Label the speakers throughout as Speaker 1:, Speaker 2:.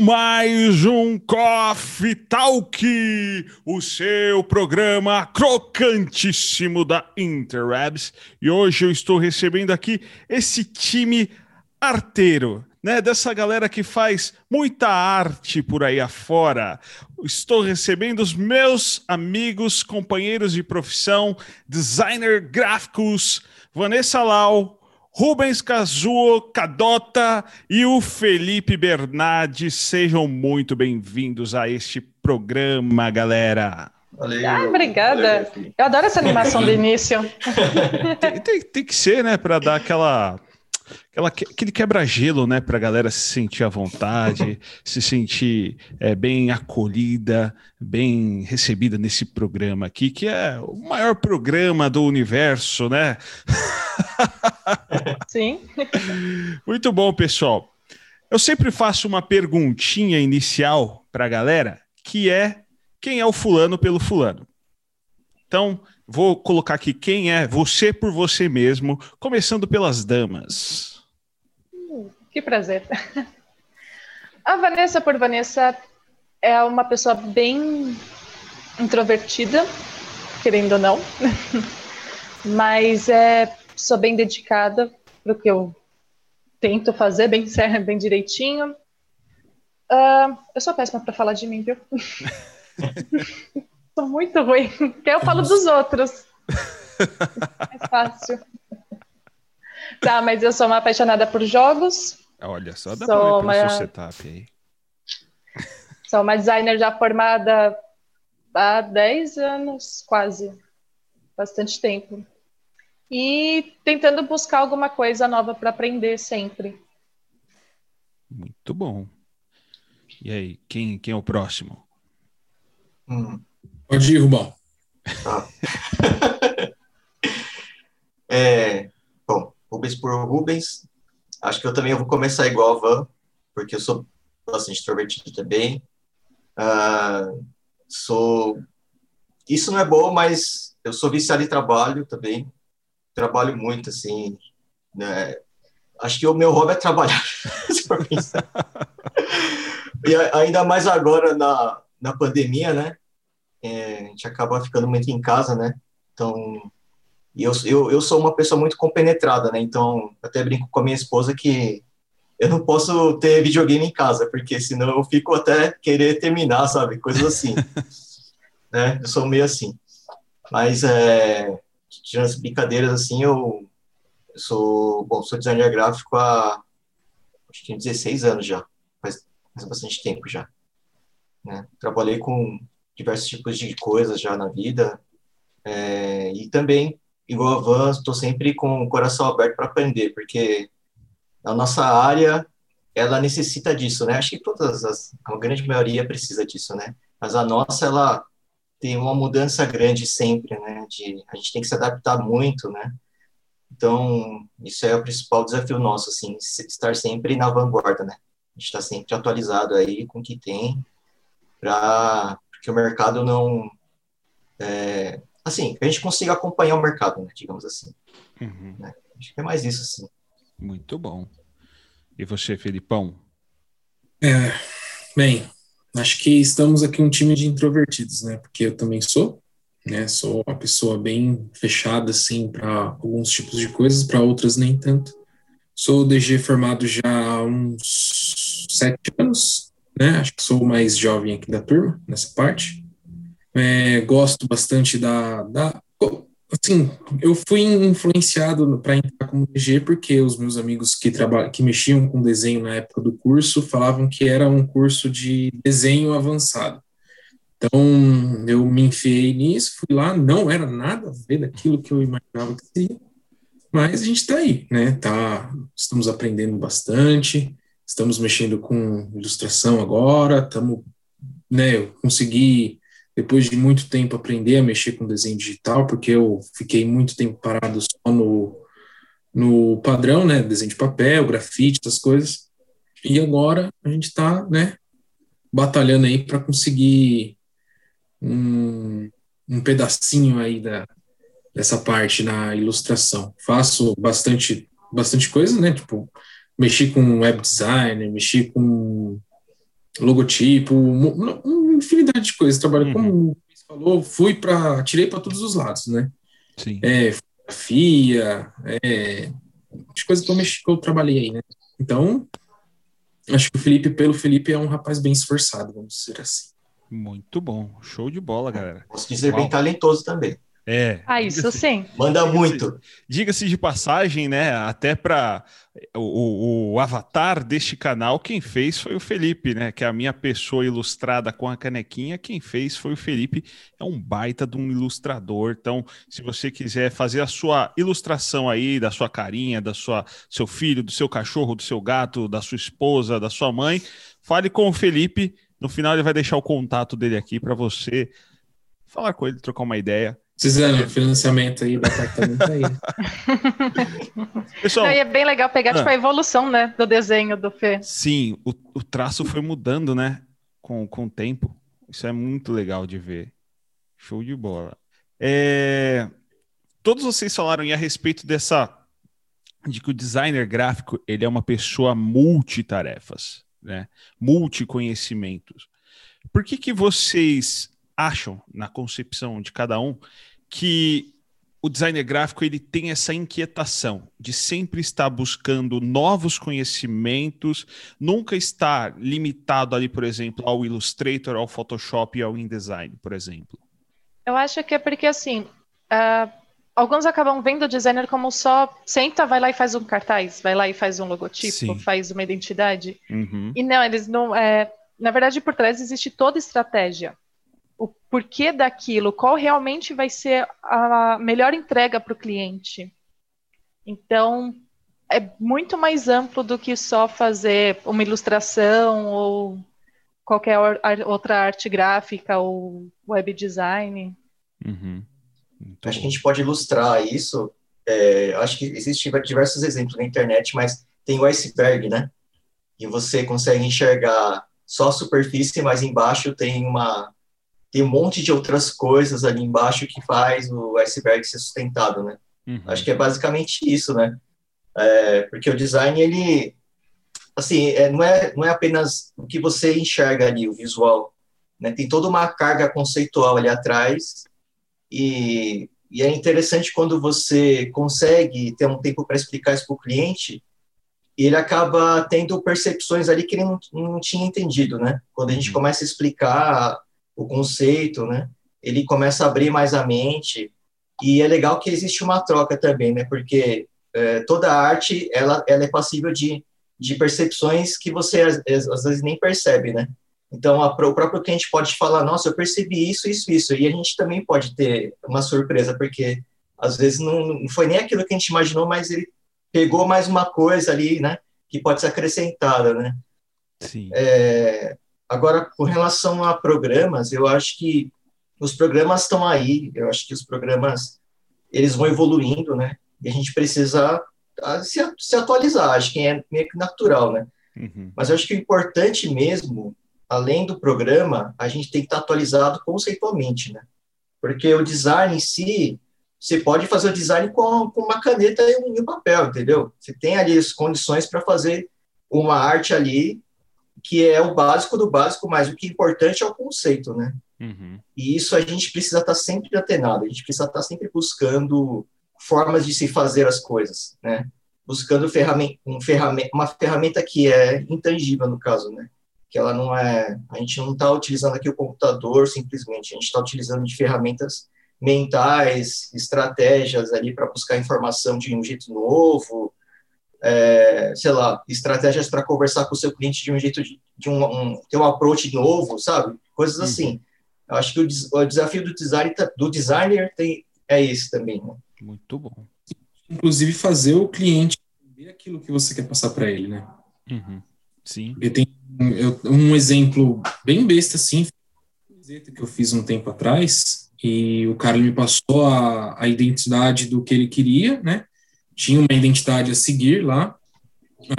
Speaker 1: Mais um Coffee Talk, o seu programa crocantíssimo da Interwebs. E hoje eu estou recebendo aqui esse time arteiro, né? Dessa galera que faz muita arte por aí afora. Estou recebendo os meus amigos, companheiros de profissão, designer gráficos, Vanessa Lau, Rubens Cazuo, Cadota e o Felipe Bernardi. Sejam muito bem-vindos a este programa, galera.
Speaker 2: Valeu. Ah, obrigada. Valeu, Eu adoro essa animação do início.
Speaker 1: tem, tem, tem, que ser, né, para dar aquela, aquela aquele quebra-gelo, né, para a galera se sentir à vontade, se sentir é, bem acolhida, bem recebida nesse programa aqui, que é o maior programa do universo, né?
Speaker 2: Sim.
Speaker 1: Muito bom, pessoal. Eu sempre faço uma perguntinha inicial para a galera, que é quem é o fulano pelo fulano. Então, vou colocar aqui quem é você por você mesmo, começando pelas damas.
Speaker 2: que prazer. A Vanessa por Vanessa é uma pessoa bem introvertida, querendo ou não, mas é sou bem dedicada para o que eu tento fazer, bem certo, bem direitinho. Uh, eu sou péssima para falar de mim, viu? sou muito ruim, porque eu falo dos outros. É fácil. Tá, mas eu sou uma apaixonada por jogos.
Speaker 1: Olha, só dá sou para ver uma... seu setup aí.
Speaker 2: Sou uma designer já formada há 10 anos, quase. Bastante tempo e tentando buscar alguma coisa nova para aprender sempre.
Speaker 1: Muito bom. E aí, quem, quem é o próximo?
Speaker 3: Hum. Pode ir, Rubão. Ah. é, bom, Rubens por Rubens. Acho que eu também vou começar igual a Van, porque eu sou bastante extrovertido também. Uh, sou. Isso não é bom, mas eu sou viciado em trabalho também trabalho muito, assim, né? Acho que o meu hobby é trabalhar, e ainda mais agora na, na pandemia, né? É, a gente acaba ficando muito em casa, né? Então, e eu, eu, eu sou uma pessoa muito compenetrada, né? Então, até brinco com a minha esposa que eu não posso ter videogame em casa, porque senão eu fico até querer terminar, sabe? Coisas assim. né? Eu sou meio assim. Mas é, tirando as brincadeiras, assim, eu, eu sou, bom, sou designer gráfico há, acho que 16 anos já, faz, faz bastante tempo já, né? Trabalhei com diversos tipos de coisas já na vida, é, e também, igual a Van, estou sempre com o coração aberto para aprender, porque a nossa área, ela necessita disso, né? Acho que todas as, a grande maioria precisa disso, né? Mas a nossa, ela tem uma mudança grande sempre, né? De, a gente tem que se adaptar muito, né? Então, isso é o principal desafio nosso, assim, estar sempre na vanguarda, né? A gente está sempre atualizado aí com o que tem, para que o mercado não. É, assim, que a gente consiga acompanhar o mercado, né, digamos assim. Uhum. Né? Acho que é mais isso, assim.
Speaker 1: Muito bom. E você, Felipão?
Speaker 4: É, bem, acho que estamos aqui um time de introvertidos, né? Porque eu também sou, né? Sou uma pessoa bem fechada, assim, para alguns tipos de coisas, para outras nem tanto. Sou DG formado já há uns sete anos, né? Acho que sou o mais jovem aqui da turma, nessa parte. É, gosto bastante da, da assim, eu fui influenciado para entrar como DG porque os meus amigos que que mexiam com desenho na época do curso falavam que era um curso de desenho avançado. Então, eu me enfiei nisso, fui lá, não era nada a ver daquilo que eu imaginava que seria, mas a gente está aí, né? Tá, estamos aprendendo bastante, estamos mexendo com ilustração agora, estamos, né? Eu consegui depois de muito tempo aprender a mexer com desenho digital, porque eu fiquei muito tempo parado só no, no padrão, né, desenho de papel, grafite, essas coisas. E agora a gente está, né, batalhando aí para conseguir um, um pedacinho aí da, dessa parte na ilustração. Faço bastante bastante coisa, né, tipo, mexi com web design, mexi com logotipo, uma infinidade de coisas. Trabalho uhum. como o falou, fui para, tirei para todos os lados, né?
Speaker 1: Sim.
Speaker 4: É, fotografia, é, as coisas que eu, mexi, que eu trabalhei aí, né? Então, acho que o Felipe, pelo Felipe, é um rapaz bem esforçado, vamos dizer assim.
Speaker 1: Muito bom, show de bola, galera.
Speaker 3: Posso dizer Uau. bem talentoso também.
Speaker 1: É.
Speaker 2: Ah, isso sim.
Speaker 3: Manda muito.
Speaker 1: Diga-se de passagem, né? Até para o, o, o, avatar deste canal, quem fez foi o Felipe, né? Que é a minha pessoa ilustrada com a canequinha. Quem fez foi o Felipe. É um baita de um ilustrador. Então, se você quiser fazer a sua ilustração aí da sua carinha, da sua seu filho, do seu cachorro, do seu gato, da sua esposa, da sua mãe, fale com o Felipe. No final, ele vai deixar o contato dele aqui para você falar com ele, trocar uma ideia
Speaker 4: Precisando financiamento aí do apartamento aí.
Speaker 2: Pessoal, é bem legal pegar ah, tipo, a evolução né, do desenho do Fê.
Speaker 1: Sim, o, o traço foi mudando, né? Com, com o tempo. Isso é muito legal de ver. Show de bola. É, todos vocês falaram a respeito dessa de que o designer gráfico ele é uma pessoa multitarefas, né? Multiconhecimentos. Por que que vocês acham na concepção de cada um que o designer gráfico ele tem essa inquietação de sempre estar buscando novos conhecimentos, nunca estar limitado ali, por exemplo, ao Illustrator, ao Photoshop e ao InDesign, por exemplo.
Speaker 2: Eu acho que é porque assim, uh, alguns acabam vendo o designer como só senta, vai lá e faz um cartaz, vai lá e faz um logotipo, Sim. faz uma identidade.
Speaker 1: Uhum.
Speaker 2: E não, eles não. É, na verdade, por trás existe toda estratégia o porquê daquilo, qual realmente vai ser a melhor entrega para o cliente. Então, é muito mais amplo do que só fazer uma ilustração ou qualquer outra arte gráfica ou web design.
Speaker 1: Uhum.
Speaker 3: Acho que a gente pode ilustrar isso. É, acho que existem diversos exemplos na internet, mas tem o iceberg, né? E você consegue enxergar só a superfície, mas embaixo tem uma tem um monte de outras coisas ali embaixo que faz o iceberg ser sustentado, né? Uhum. Acho que é basicamente isso, né? É, porque o design, ele, assim, é, não, é, não é apenas o que você enxerga ali, o visual, né? Tem toda uma carga conceitual ali atrás e, e é interessante quando você consegue ter um tempo para explicar isso para o cliente e ele acaba tendo percepções ali que ele não, não tinha entendido, né? Quando a gente uhum. começa a explicar o conceito, né? Ele começa a abrir mais a mente e é legal que existe uma troca também, né? Porque é, toda arte ela, ela é passível de, de percepções que você às, às vezes nem percebe, né? Então a, o próprio cliente pode falar, nossa, eu percebi isso, isso, isso, e a gente também pode ter uma surpresa porque às vezes não, não foi nem aquilo que a gente imaginou, mas ele pegou mais uma coisa ali, né? Que pode ser acrescentada, né?
Speaker 1: Sim.
Speaker 3: É, Agora, com relação a programas, eu acho que os programas estão aí, eu acho que os programas eles vão evoluindo, né? E a gente precisa ah, se, atualizar, acho que é meio que natural, né?
Speaker 1: Uhum.
Speaker 3: Mas eu acho que o importante mesmo, além do programa, a gente tem que estar atualizado conceitualmente, né? Porque o design em si, você pode fazer o design com, com uma caneta e um, e um papel, entendeu? Você tem ali as condições para fazer uma arte ali que é o básico do básico, mas o que é importante é o conceito, né?
Speaker 1: Uhum.
Speaker 3: E isso a gente precisa estar sempre atenado, a gente precisa estar sempre buscando formas de se fazer as coisas, né? Buscando ferramenta, um ferramenta, uma ferramenta que é intangível, no caso, né? Que ela não é. A gente não está utilizando aqui o computador simplesmente, a gente está utilizando de ferramentas mentais, estratégias ali para buscar informação de um jeito novo, é, sei lá, estratégias para conversar com o seu cliente de um jeito de, de um, um, ter um approach novo, sabe? Coisas uhum. assim. Eu acho que o, o, desafio do, design, tá, do designer tem, é esse também. Né?
Speaker 1: Muito bom.
Speaker 4: Inclusive fazer o cliente entender aquilo que você quer passar para ele, né?
Speaker 1: Uhum. Sim.
Speaker 4: Eu tenho um, um exemplo bem besta, assim, que eu fiz um tempo atrás, e o cara me passou a, a identidade do que ele queria, né? Tinha uma identidade a seguir lá.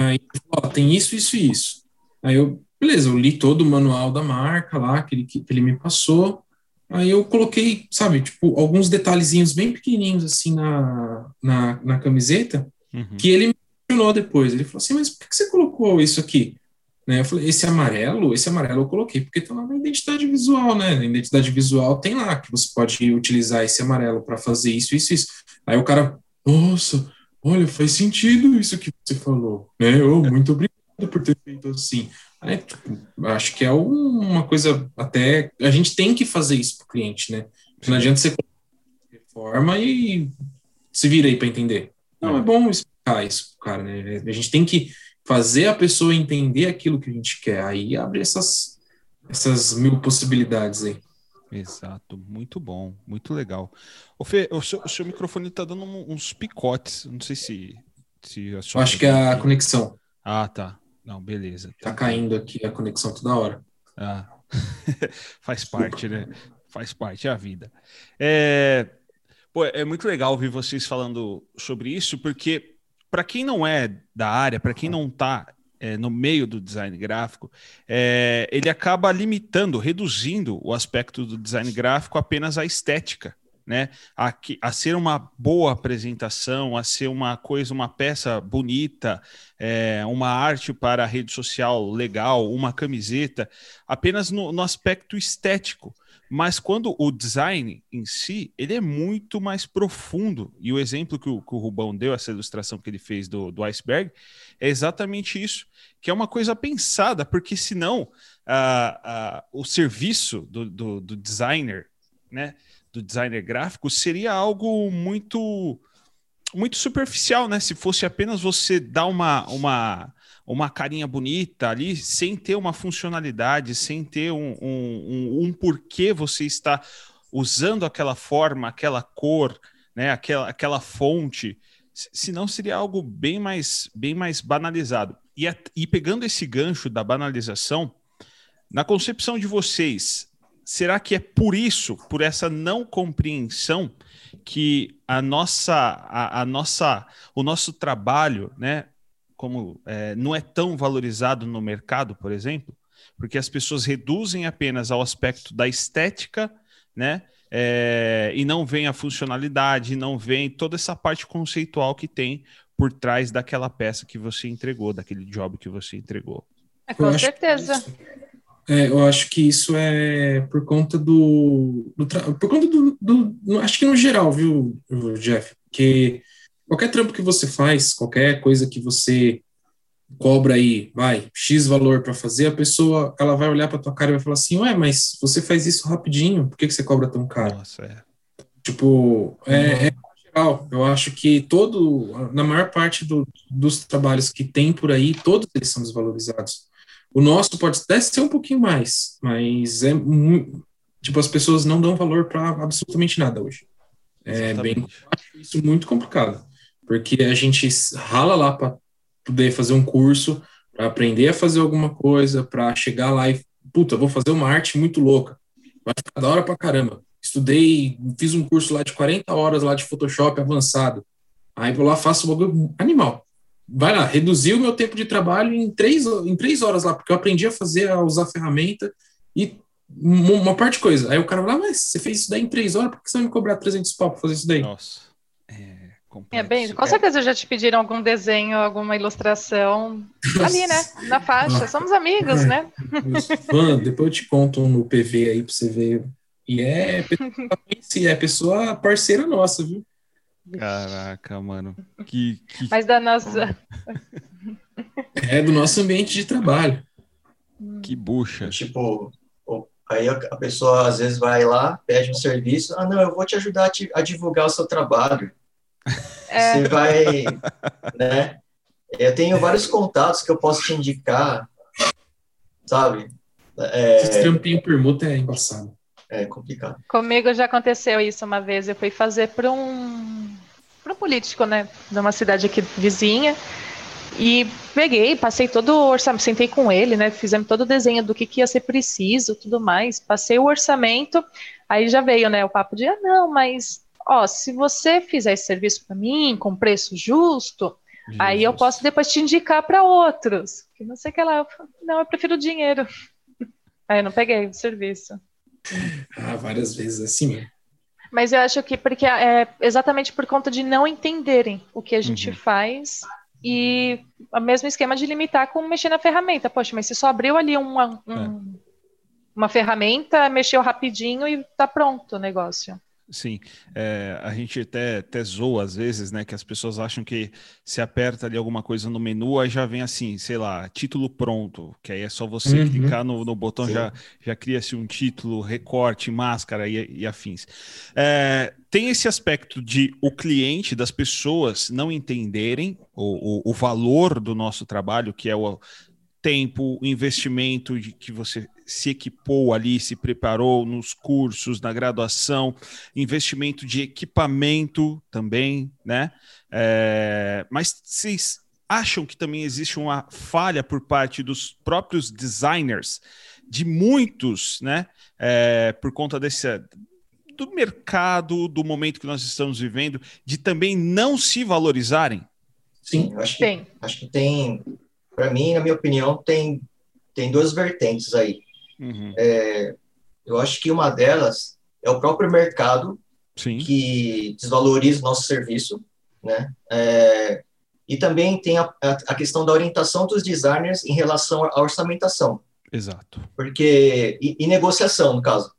Speaker 4: Aí, ó, tem isso, isso e isso. Aí eu, beleza, eu li todo o manual da marca lá, que ele, que ele me passou. Aí eu coloquei, sabe, tipo, alguns detalhezinhos bem pequenininhos assim na, na, na camiseta,
Speaker 1: uhum.
Speaker 4: que ele me mencionou depois. Ele falou assim, mas por que você colocou isso aqui? Né? Eu falei, esse amarelo, esse amarelo eu coloquei porque está lá na identidade visual, né? Na identidade visual tem lá que você pode utilizar esse amarelo para fazer isso, isso, isso. Aí o cara, nossa, olha, faz sentido isso que você falou, né? Oh, muito obrigado por ter feito assim. Aí, tipo, acho que é uma coisa até a gente tem que fazer isso para o cliente, né? Não adianta você reforma e se vira aí para entender. Não, é bom explicar isso, cara, né? A gente tem que fazer a pessoa entender aquilo que a gente quer. Aí abre essas, essas mil possibilidades aí.
Speaker 1: Exato, muito bom, muito legal. O Fê, o seu, o seu microfone está dando uns picotes, não sei se. se
Speaker 4: a Acho que é a conexão.
Speaker 1: Ah, tá. Não, beleza.
Speaker 4: Tá caindo aqui a conexão toda hora.
Speaker 1: Ah, faz parte, né? Faz parte, é a vida. É, pô, é muito legal ouvir vocês falando sobre isso, porque para quem não é da área, para quem não está é, no meio do design gráfico, é, ele acaba limitando, reduzindo o aspecto do design gráfico apenas à estética. Né, a, a, ser uma boa apresentação, a ser uma coisa, uma peça bonita, é, uma arte para a rede social legal, uma camiseta, apenas no, no aspecto estético. Mas quando o design em si, ele é muito mais profundo. E o exemplo que o, que o Rubão deu, essa ilustração que ele fez do, do iceberg, é exatamente isso. Que é uma coisa pensada, porque senão o serviço do, do, do designer, né? Do designer gráfico seria algo muito muito superficial, né? Se fosse apenas você dar uma, uma, uma carinha bonita ali, sem ter uma funcionalidade, sem ter um, um, um, um porquê você está usando aquela forma, aquela cor, né, aquela, aquela fonte, senão seria algo bem mais, bem mais banalizado. E, a, e pegando esse gancho da banalização, na concepção de vocês, será que é por isso, por essa não compreensão, que a nossa, a, a nossa, o nosso trabalho, né, como é, não é tão valorizado no mercado, por exemplo, porque as pessoas reduzem apenas ao aspecto da estética, né? É, e não vem a funcionalidade, não vem toda essa parte conceitual que tem por trás daquela peça que você entregou, daquele job que você entregou.
Speaker 2: É, com eu certeza.
Speaker 4: Isso, é, eu acho que isso é por conta do, do por conta do, do, acho que no geral, viu, Jeff, que qualquer trampo que você faz, qualquer coisa que você cobra aí, vai, X valor para fazer, a pessoa, ela vai olhar para tua cara e vai falar assim, ué, mas você faz isso rapidinho, por que, que você cobra tão caro? Nossa, é. Tipo, é, é geral, eu acho que todo, na maior parte do, dos trabalhos que tem por aí, todos eles são desvalorizados. O nosso pode até ser um pouquinho mais, mas é tipo, as pessoas não dão valor para absolutamente nada hoje. É Exatamente. bem, isso muito complicado porque a gente rala lá para poder fazer um curso, para aprender a fazer alguma coisa, para chegar lá e, puta, vou fazer uma arte muito louca. Vai ficar da hora pra caramba. Estudei, fiz um curso lá de 40 horas lá de Photoshop avançado. Aí vou lá, faço o bagulho animal. Vai lá, reduziu o meu tempo de trabalho em três, em três horas lá, porque eu aprendi a fazer, a usar a ferramenta e uma parte de coisa. Aí o cara vai lá, mas você fez isso daí em três horas, por que você vai me cobrar 300 pau pra fazer isso daí?
Speaker 1: Nossa. É
Speaker 2: complexo. É bem, com certeza já te pediram algum desenho, alguma ilustração ali, né? Na faixa. Somos amigos, é. né?
Speaker 4: Fã, depois eu te conto no PV aí pra você ver. E é, é pessoa parceira nossa, viu?
Speaker 1: Caraca, mano. Que, que...
Speaker 2: Mas da nossa.
Speaker 4: É do nosso ambiente de trabalho.
Speaker 1: Que bucha.
Speaker 3: Tipo, aí a pessoa às vezes vai lá, pede um serviço. Ah, não, eu vou te ajudar a, te, a divulgar o seu trabalho. É. Você vai, né? Eu tenho vários contatos que eu posso te indicar, sabe?
Speaker 4: É... Esse trampinho permuta é embaçado.
Speaker 3: É complicado.
Speaker 2: Comigo já aconteceu isso uma vez. Eu fui fazer para um, para um político, né? De uma cidade aqui vizinha. E peguei, passei todo o orçamento, sentei com ele, né? Fizemos todo o desenho do que, que ia ser preciso, tudo mais. Passei o orçamento, aí já veio, né? O papo de, ah, não, mas ó, se você fizer esse serviço para mim com preço justo, Jesus. aí eu posso depois te indicar para outros. Que não sei o que lá. Não, eu prefiro o dinheiro. Aí eu não peguei o serviço.
Speaker 4: Ah, várias vezes assim.
Speaker 2: Mas eu acho que porque é exatamente por conta de não entenderem o que a gente uhum. faz E o mesmo esquema de limitar com mexer na ferramenta. Poxa, mas se só abriu ali uma, um, é. uma ferramenta, mexeu rapidinho e tá pronto o negócio.
Speaker 1: Sim, é, a gente até, até zoa às vezes, né? Que as pessoas acham que se aperta ali alguma coisa no menu, aí já vem assim, sei lá, título pronto, que aí é só você uhum. clicar no, no botão, já, já cria-se um título, recorte, máscara e, e afins. É, tem esse aspecto de o cliente, das pessoas não entenderem o, o, o valor do nosso trabalho, que é o tempo, o investimento de que você se equipou ali, se preparou nos cursos, na graduação, investimento de equipamento também, né? É, mas vocês acham que também existe uma falha por parte dos próprios designers, de muitos, né? É, por conta desse do mercado, do momento que nós estamos vivendo, de também não se valorizarem?
Speaker 3: Sim, acho que. Acho que tem, para mim, na minha opinião, tem, tem duas vertentes aí. Uhum. É, eu acho que uma delas é o próprio mercado Sim. que desvaloriza o nosso serviço, né? É, e também tem a, a, questão da orientação dos designers em relação à orçamentação.
Speaker 1: Exato.
Speaker 3: Porque e, e negociação no caso,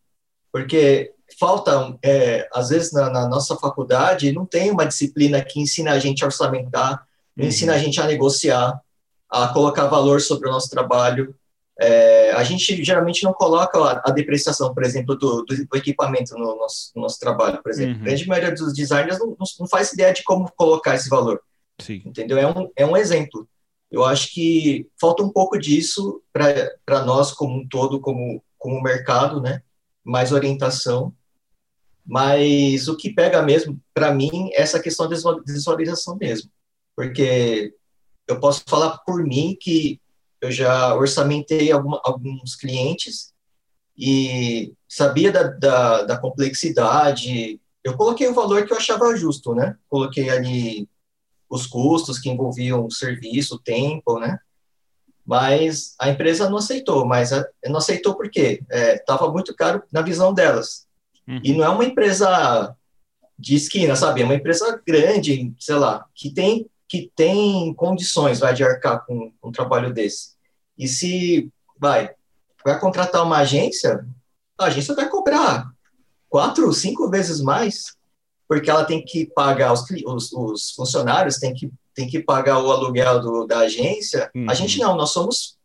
Speaker 3: porque falta é, às vezes na, na, nossa faculdade não tem uma disciplina que ensina a gente a orçamentar, uhum. ensina a gente a negociar, a colocar valor sobre o nosso trabalho. É, a gente geralmente não coloca a, a depreciação, por exemplo, do, do, equipamento no nosso, no nosso, trabalho, por exemplo. Uhum. A grande maioria dos designers não, não, faz ideia de como colocar esse valor. Sim. Entendeu? É um, é um exemplo. Eu acho que falta um pouco disso para nós como um todo, como, como mercado, né? Mais orientação. Mas o que pega mesmo, para mim, é essa questão da desvalorização mesmo. Porque eu posso falar por mim que eu já orçamentei alguma, alguns clientes e sabia da, da, da, complexidade. Eu coloquei o valor que eu achava justo, né? Coloquei ali os custos que envolviam o serviço, o tempo, né? Mas a empresa não aceitou, mas a, não aceitou por quê? Estava é, muito caro na visão delas. Uhum. E não é uma empresa de esquina, sabe? É uma empresa grande, sei lá, que tem que tem condições vai de arcar com, com um trabalho desse. E se vai vai contratar uma agência, a agência vai cobrar quatro, cinco vezes mais, porque ela tem que pagar os, os, os funcionários, tem que, tem que pagar o aluguel do, da agência. Uhum. A gente não, nós somos,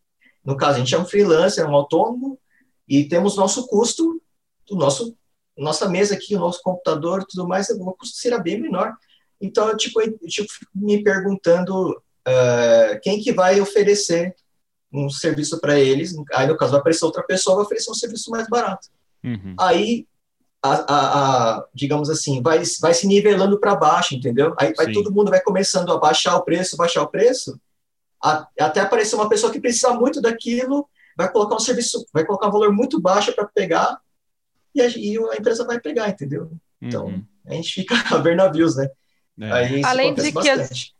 Speaker 3: no caso, a gente é um freelancer, um autônomo, e temos nosso custo, do nosso, nossa mesa aqui, o nosso computador tudo mais, o custo será bem menor. Então, eu, tipo, eu, tipo me perguntando uh, quem que vai oferecer um serviço para eles. Aí, no caso, vai aparecer outra pessoa, vai oferecer um serviço mais barato. Uhum. Aí, a, a, a, digamos assim, vai, vai se nivelando para baixo, entendeu? Aí vai, todo mundo vai começando a baixar o preço, baixar o preço, até aparecer uma pessoa que precisa muito daquilo, vai colocar um serviço, vai colocar um valor muito baixo para pegar, e a, e a, empresa vai pegar, entendeu? Então, uhum. a gente fica a ver navios, né?
Speaker 2: É. Além de que as,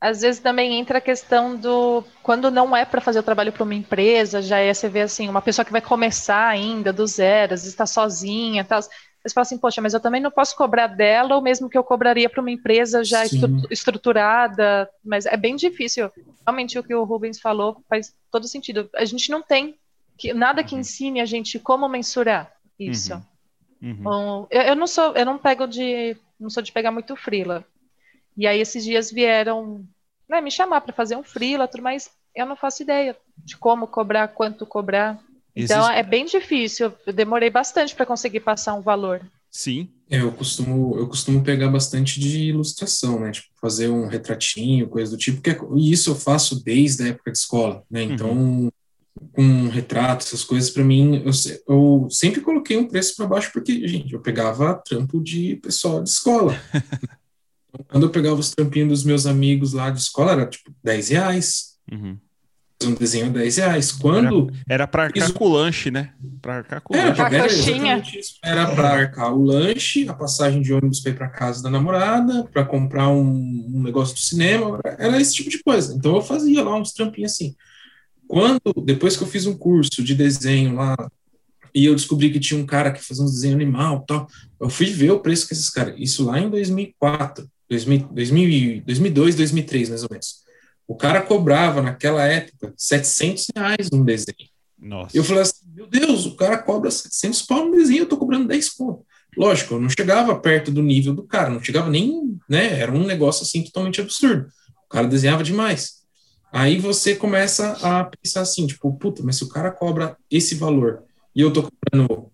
Speaker 2: às vezes também entra a questão do quando não é para fazer o trabalho para uma empresa, já é você vê assim, uma pessoa que vai começar ainda do zero, às vezes está sozinha, tal. Você fala assim, poxa, mas eu também não posso cobrar dela o mesmo que eu cobraria para uma empresa já estru estruturada, mas é bem difícil. Realmente o que o Rubens falou faz todo sentido. A gente não tem que, nada que uhum. ensine a gente como mensurar isso. Uhum. Uhum. Então, eu, eu, não sou, eu não pego de, não sou de pegar muito frila. E aí esses dias vieram né, me chamar para fazer um freela, mas eu não faço ideia de como cobrar, quanto cobrar. Então Existe... é bem difícil. Eu demorei bastante para conseguir passar um valor.
Speaker 1: Sim.
Speaker 4: É, eu costumo, eu costumo pegar bastante de ilustração, né? Tipo, fazer um retratinho, coisa do tipo, que é, e isso eu faço desde a época de escola, né? Uhum. Então, uhum. com retrato, essas coisas, para mim, eu, eu sempre coloquei um preço para baixo, porque, gente, eu pegava trampo de pessoal de escola. Quando eu pegava os trampinhos dos meus amigos lá de escola, era tipo 10 reais. Uhum. Um desenho 10 reais. Quando.
Speaker 1: Era, para arcar com o lanche, né? Para arcar com o
Speaker 2: lanche.
Speaker 1: Era,
Speaker 4: era para arcar o lanche, a passagem de ônibus para ir para casa da namorada, para comprar um, um, negócio do cinema. Era esse tipo de coisa. Então eu fazia lá uns trampinhos assim. Quando, depois que eu fiz um curso de desenho lá e eu descobri que tinha um cara que fazia um desenho animal tal. Eu fui ver o preço que esses caras. Isso lá em 2004. 2000, 2002, 2003, mais ou menos. O cara cobrava naquela época 700 reais num desenho.
Speaker 1: Nossa.
Speaker 4: Eu falei assim, meu Deus, o cara cobra 700 pau no desenho, eu tô cobrando 10 pontos. Lógico, eu não chegava perto do nível do cara, não chegava nem, né, era um negócio assim totalmente absurdo. O cara desenhava demais. Aí você começa a pensar assim, tipo, puta, mas se o cara cobra esse valor e eu tô cobrando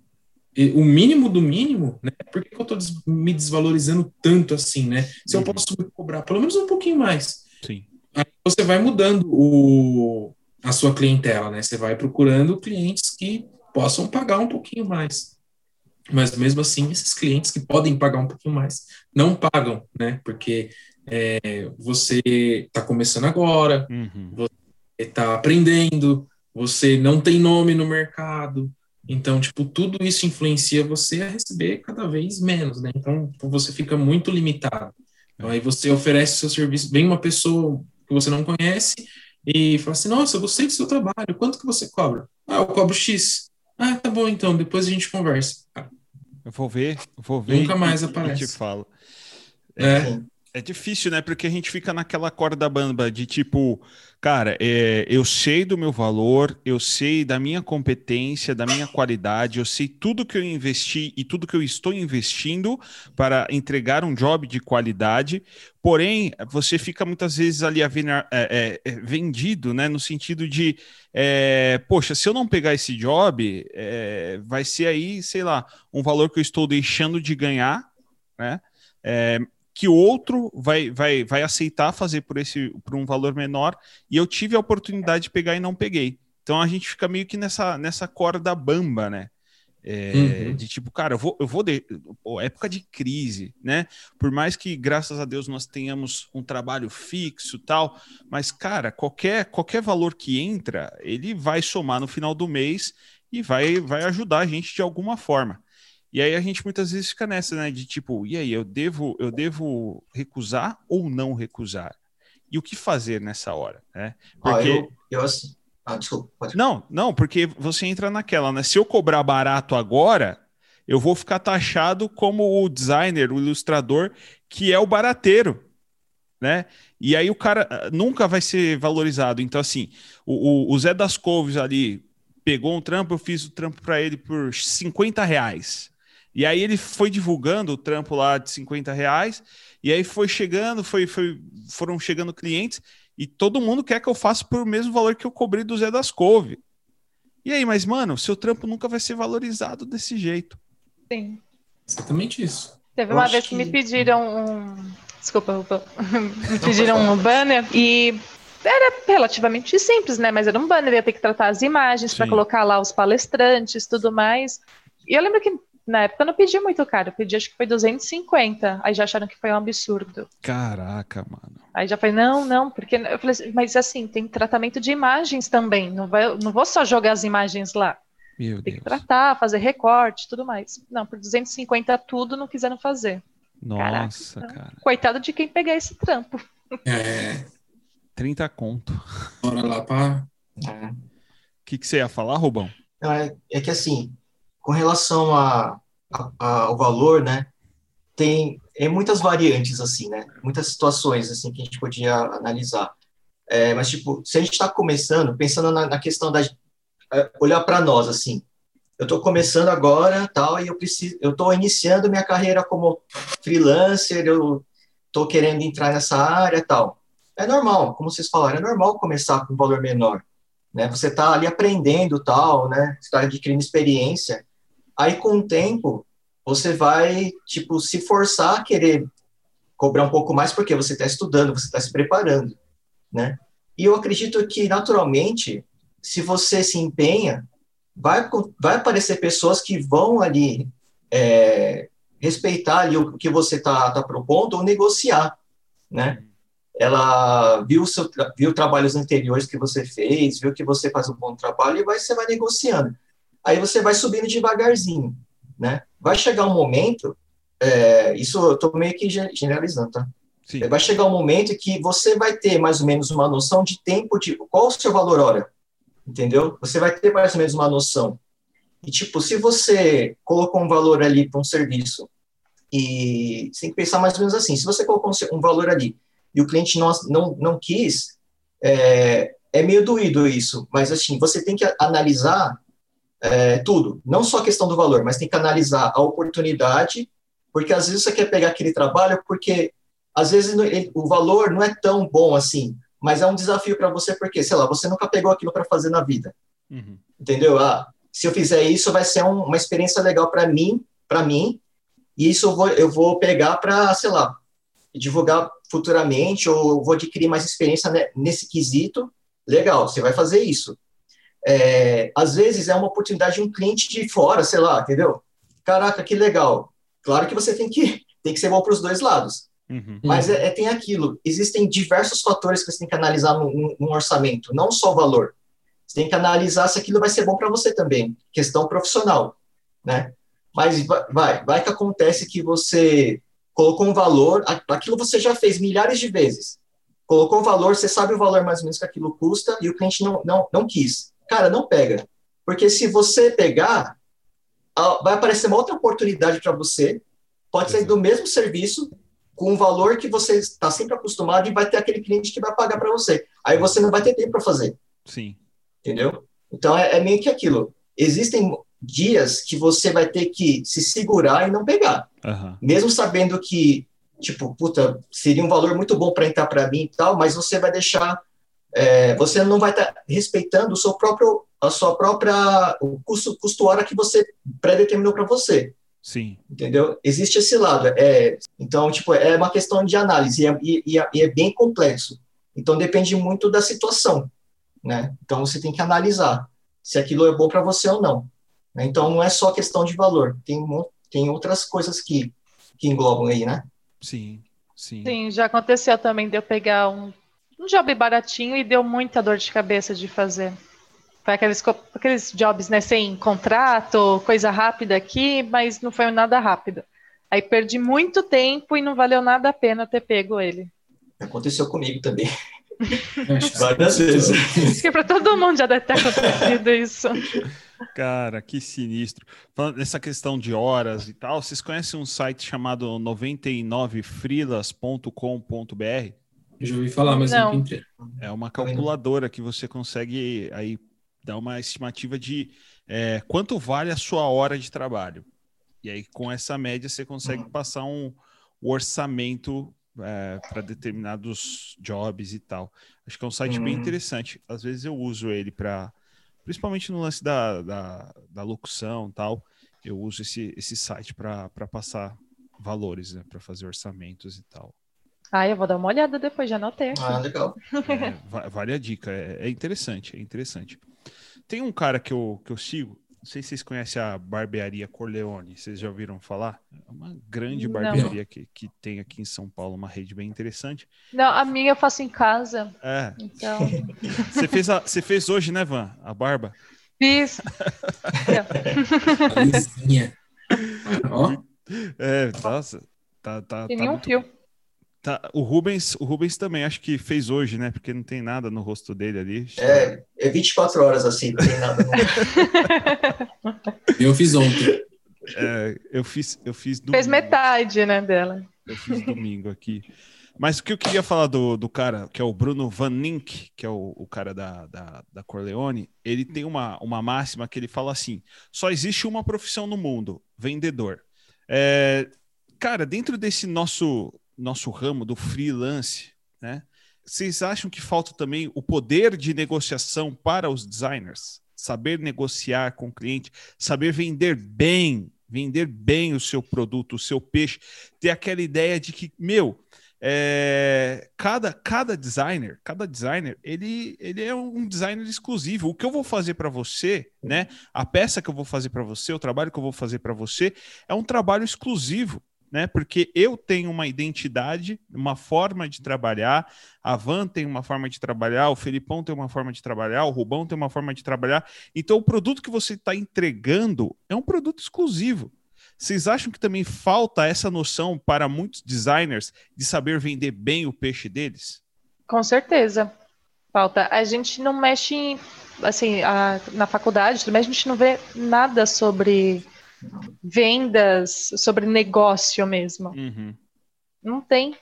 Speaker 4: o mínimo do mínimo, né? Por que eu tô me desvalorizando tanto assim, né? Se eu
Speaker 1: Uhum.
Speaker 4: posso cobrar pelo menos um pouquinho mais.
Speaker 1: Sim.
Speaker 4: Aí você vai mudando o, a sua clientela, né? Você vai procurando clientes que possam pagar um pouquinho mais. Mas mesmo assim, esses clientes que podem pagar um pouquinho mais não pagam, né? Porque é, você está começando agora,
Speaker 1: Uhum.
Speaker 4: está aprendendo, você não tem nome no mercado. Então, tipo, tudo isso influencia você a receber cada vez menos, né? Então, você fica muito limitado. Então, aí você oferece seu serviço, vem uma pessoa que você não conhece e fala assim, nossa, eu gostei do seu trabalho, quanto que você cobra? Ah, eu cobro X. Ah, tá bom, então, depois a gente conversa.
Speaker 1: Eu vou ver, eu vou ver.
Speaker 4: Nunca mais
Speaker 1: e-
Speaker 4: aparece.
Speaker 1: E te falo.
Speaker 4: É,
Speaker 3: Sim.
Speaker 1: É difícil, né? Porque a gente fica naquela corda bamba de tipo, cara, é, eu sei do meu valor, eu sei da minha competência, da minha qualidade, eu sei tudo que eu investi e tudo que eu estou investindo para entregar um job de qualidade. Porém, você fica muitas vezes ali a vena- é, é, é, vendido, né? No sentido de, é, poxa, se eu não pegar esse job, é, vai ser aí, sei lá, um valor que eu estou deixando de ganhar, né? É, que outro vai, vai, vai aceitar fazer por esse por um valor menor e eu tive a oportunidade de pegar e não peguei. Então a gente fica meio que nessa, nessa corda bamba, né? É,
Speaker 4: Uhum.
Speaker 1: De tipo, cara, eu vou, eu vou de... Pô, época de crise, né? Por mais que, graças a Deus, nós tenhamos um trabalho fixo tal, mas, cara, qualquer, qualquer valor que entra, ele vai somar no final do mês e vai, vai ajudar a gente de alguma forma. E aí a gente muitas vezes fica nessa, né? De tipo, e aí, eu devo, eu devo recusar ou não recusar? E o que fazer nessa hora, né?
Speaker 3: Ó,
Speaker 1: Porque...
Speaker 3: eu, eu assim. Ah, desculpa, pode
Speaker 1: Não, não, porque você entra naquela, né? Se eu cobrar barato agora, eu vou ficar taxado como o designer, o ilustrador, que é o barateiro, né? E aí o cara ah, nunca vai ser valorizado. Então, assim, o, o- o Zé das Couves ali pegou um trampo, eu fiz o trampo para ele por 50 reais. E aí ele foi divulgando o trampo lá de 50 reais, e aí foi chegando, foi, foi, foram chegando clientes, e todo mundo quer que eu faça por o mesmo valor que eu cobrei do Zé das Couve. E aí, mas, mano, seu trampo nunca vai ser valorizado desse jeito.
Speaker 2: Sim.
Speaker 4: exatamente isso.
Speaker 2: Teve
Speaker 3: Eu
Speaker 2: uma vez que... me
Speaker 3: que-
Speaker 2: pediram um. Desculpa, Rubão. me pediram um banner e era relativamente simples, né? Mas era um banner, ia ter que tratar as imagens para colocar lá os palestrantes, tudo mais. E eu lembro que na época eu não pedi muito caro, eu pedi acho que foi 250. Aí já acharam que foi um absurdo.
Speaker 1: Caraca, mano.
Speaker 2: Aí já falei, não, não, porque eu falei, assim, mas assim, tem tratamento de imagens também. Não, vai, não vou só jogar as imagens lá.
Speaker 1: Meu
Speaker 2: Tem que
Speaker 1: Deus.
Speaker 2: tratar, fazer recorte, tudo mais. Não, por 250 tudo não quiseram fazer.
Speaker 1: Nossa,
Speaker 2: Caraca.
Speaker 1: cara.
Speaker 2: Coitado de quem pegar esse trampo.
Speaker 4: É,
Speaker 1: 30 conto. O
Speaker 4: bora lá para
Speaker 3: É.
Speaker 1: que, que você ia falar, Rubão?
Speaker 3: É, é que assim, com relação a, a- a- ao valor, né, tem é muitas variantes assim, né, muitas situações assim que a gente podia analisar. É, mas tipo, se a gente está começando, pensando na, na questão da é, olhar para nós assim, eu estou começando agora, tal, e eu preciso, eu estou iniciando minha carreira como freelancer, eu estou querendo entrar nessa área, tal. É normal, como vocês falaram, é normal começar com um valor menor né? Você está ali aprendendo tal, né? Está adquirindo experiência. Aí, com o tempo, você vai, tipo, se forçar a querer cobrar um pouco mais porque você está estudando, você está se preparando, né? E eu acredito que, naturalmente, se você se empenha, vai, vai aparecer pessoas que vão ali é, respeitar ali o que você está tá propondo ou negociar, né? ela viu seu viu trabalhos anteriores que você fez, viu que você faz um bom trabalho e vai você vai negociando. Aí você vai subindo devagarzinho, né? Vai chegar um momento, é, isso eu estou meio que generalizando, tá?
Speaker 1: Sim.
Speaker 3: Vai chegar um momento que você vai ter mais ou menos uma noção de tempo de qual o seu valor hora, entendeu? Você vai ter mais ou menos uma noção. E tipo, se você colocou um valor ali para um serviço e você tem que pensar mais ou menos assim, se você colocou um valor ali e o cliente não, não, não quis, é, é meio doído isso, mas assim, você tem que analisar é, tudo, não só a questão do valor, mas tem que analisar a oportunidade, porque às vezes você quer pegar aquele trabalho porque às vezes ele, o valor não é tão bom assim, mas é um desafio para você porque, sei lá, você nunca pegou aquilo para fazer na vida, uhum. entendeu? Ah, se eu fizer isso, vai ser um, uma experiência legal para mim, para mim, e isso eu vou, eu vou pegar para, sei lá, divulgar futuramente ou vou adquirir mais experiência nesse quesito, legal, você vai fazer isso. É, às vezes é uma oportunidade de um cliente de fora, sei lá, entendeu? Caraca, que legal. Claro que você tem que, tem que ser bom para os dois lados. Uhum. Mas é, é, tem aquilo, existem diversos fatores que você tem que analisar num, num orçamento, não só o valor. Você tem que analisar se aquilo vai ser bom para você também, questão profissional, né? Mas vai, vai que acontece que você colocou um valor, aquilo você já fez milhares de vezes. Colocou um valor, você sabe o valor mais ou menos que aquilo custa e o cliente não, não, não quis. Cara, não pega. Porque se você pegar, vai aparecer uma outra oportunidade para você, pode ser do mesmo serviço, com um valor que você está sempre acostumado e vai ter aquele cliente que vai pagar para você. Aí você não vai ter tempo para fazer.
Speaker 1: Sim.
Speaker 3: Entendeu? Então é, é meio que aquilo. Existem dias que você vai ter que se segurar e não pegar. Uhum. Mesmo sabendo que, tipo, puta, seria um valor muito bom para entrar para mim e tal, mas você vai deixar. É, você não vai estar tá respeitando o seu próprio, a sua própria, o custo, custo hora que você pré-determinou para você.
Speaker 1: Sim.
Speaker 3: Entendeu? Existe esse lado. É, então, tipo, é uma questão de análise e é, e, e é bem complexo. Então, depende muito da situação, né? Então, você tem que analisar se aquilo é bom para você ou não. Né? Então, não é só questão de valor. Tem, tem outras coisas que, que englobam aí, né?
Speaker 1: Sim, sim.
Speaker 2: Sim, já aconteceu também de eu pegar um, um job baratinho e deu muita dor de cabeça de fazer. Foi aqueles, aqueles jobs, né, sem contrato, coisa rápida aqui, mas não foi nada rápido. Aí perdi muito tempo e não valeu nada a pena ter pego ele.
Speaker 3: Aconteceu comigo também. Várias vezes.
Speaker 2: Acho que para todo mundo já deve ter acontecido isso.
Speaker 1: Cara, que sinistro. Falando nessa questão de horas e tal, vocês conhecem um site chamado 99frilas.com.br?
Speaker 4: Já ouvi falar, mas não. não
Speaker 1: É uma calculadora que você consegue aí dá uma estimativa de é, quanto vale a sua hora de trabalho. E aí, com essa média, você consegue uhum. passar um orçamento é, para determinados jobs e tal. Acho que é um site uhum. bem interessante. Às vezes eu uso ele para, principalmente no lance da, da, da locução tal, eu uso esse, esse site para passar valores, né, para fazer orçamentos e tal.
Speaker 2: Ah, eu vou dar uma olhada depois, já anotei. Aqui.
Speaker 3: Ah, legal.
Speaker 1: É, vale a dica, é, é interessante, é interessante. Tem um cara que eu, que eu sigo, não sei se vocês conhecem a barbearia Corleone, vocês já ouviram falar? É uma grande barbearia que, que tem aqui em São Paulo, uma rede bem interessante.
Speaker 2: Não, a minha eu faço em casa.
Speaker 1: É. Então... Você, fez a, você fez hoje, né, Van? A barba?
Speaker 2: Fiz.
Speaker 1: Ó. É, nossa. Tá, tá,
Speaker 2: tem
Speaker 1: tá
Speaker 2: nenhum muito... fio.
Speaker 1: Tá, o Rubens, o Rubens também acho que fez hoje, né? Porque não tem nada no rosto dele ali.
Speaker 3: É, é 24 horas assim, não tem nada.
Speaker 4: No... eu fiz ontem.
Speaker 1: É, eu fiz, eu fiz
Speaker 2: domingo. Fez metade, né, dela.
Speaker 1: Eu fiz domingo aqui. Mas o que eu queria falar do, do cara, que é o Bruno Van Nink, que é o, o cara da, da, da Corleone, ele tem uma, uma máxima que ele fala assim: só existe uma profissão no mundo, vendedor. É, cara, dentro desse nosso nosso ramo do freelance, né? Vocês acham que falta também o poder de negociação para os designers? Saber negociar com o cliente, saber vender bem, vender bem o seu produto, o seu peixe, ter aquela ideia de que, meu, é, cada, cada designer, cada designer, ele, ele é um designer exclusivo. O que eu vou fazer para você, né? A peça que eu vou fazer para você, o trabalho que eu vou fazer para você, é um trabalho exclusivo né? Porque eu tenho uma identidade, uma forma de trabalhar, a Van tem uma forma de trabalhar, o Felipão tem uma forma de trabalhar, o Rubão tem uma forma de trabalhar. Então, o produto que você está entregando é um produto exclusivo. Vocês acham que também falta essa noção para muitos designers de saber vender bem o peixe deles?
Speaker 2: Com certeza. Falta. A gente não mexe, assim, a, na faculdade, mas a gente não vê nada sobre vendas, sobre negócio mesmo. Uhum. Não tem.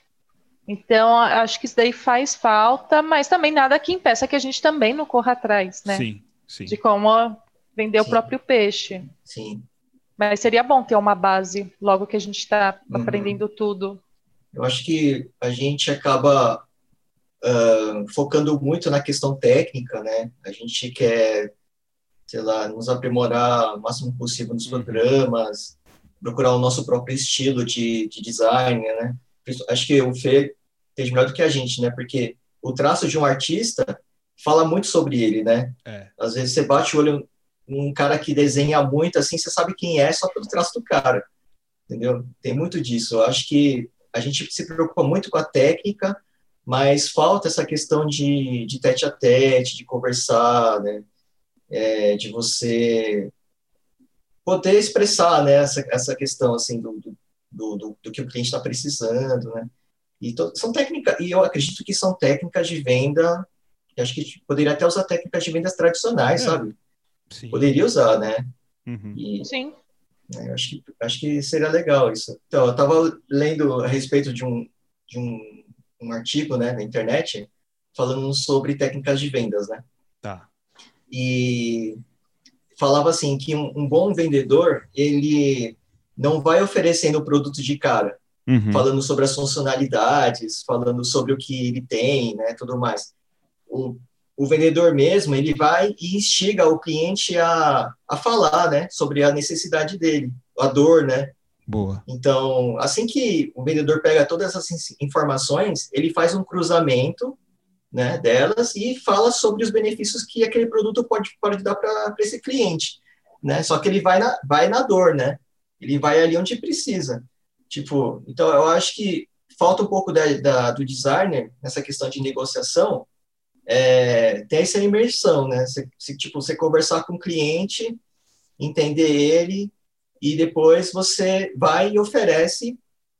Speaker 2: Então, acho que isso daí faz falta, mas também nada que impeça que a gente também não corra atrás, né?
Speaker 1: Sim, sim.
Speaker 2: De como vender sim. o próprio peixe.
Speaker 3: Sim.
Speaker 2: Mas seria bom ter uma base logo que a gente está uhum. aprendendo tudo.
Speaker 3: Eu acho que a gente acaba uh, focando muito na questão técnica, né? A gente quer, sei lá, nos aprimorar o máximo possível nos uhum. programas, procurar o nosso próprio estilo de, de design, né? Acho que o Fê fez melhor do que a gente, né? Porque o traço de um artista fala muito sobre ele, né? É. Às vezes você bate o olho num cara que desenha muito, assim, você sabe quem é só pelo traço do cara, entendeu? Tem muito disso. Eu acho que a gente se preocupa muito com a técnica, mas falta essa questão de, de tete a tete, de conversar, né? É, de você poder expressar né, essa, essa questão assim do, do, do, do que o cliente está precisando, né? E to, são técnicas, e eu acredito que são técnicas de venda, acho que poderia até usar técnicas de vendas tradicionais, é. sabe? Sim. Poderia usar, né?
Speaker 2: Uhum. E, Sim.
Speaker 3: Né, acho, que, acho que seria legal isso. Então, eu estava lendo a respeito de um, de um, um artigo né, na internet falando sobre técnicas de vendas, né?
Speaker 1: Tá.
Speaker 3: E falava assim que um, um bom vendedor, ele não vai oferecendo o produto de cara, uhum. falando sobre as funcionalidades, falando sobre o que ele tem, né, tudo mais. O, o vendedor mesmo, ele vai e instiga o cliente a, a falar, né, sobre a necessidade dele, a dor, né.
Speaker 1: Boa.
Speaker 3: Então, assim que o vendedor pega todas essas informações, ele faz um cruzamento, né, delas e fala sobre os benefícios que aquele produto pode, pode dar para esse cliente, né. Só que ele vai na, vai na dor, né. Ele vai ali onde precisa. Tipo, então eu acho que falta um pouco da, da do designer nessa questão de negociação, é, ter essa imersão, né? Você, se, tipo, você conversar com o cliente, entender ele e depois você vai e oferece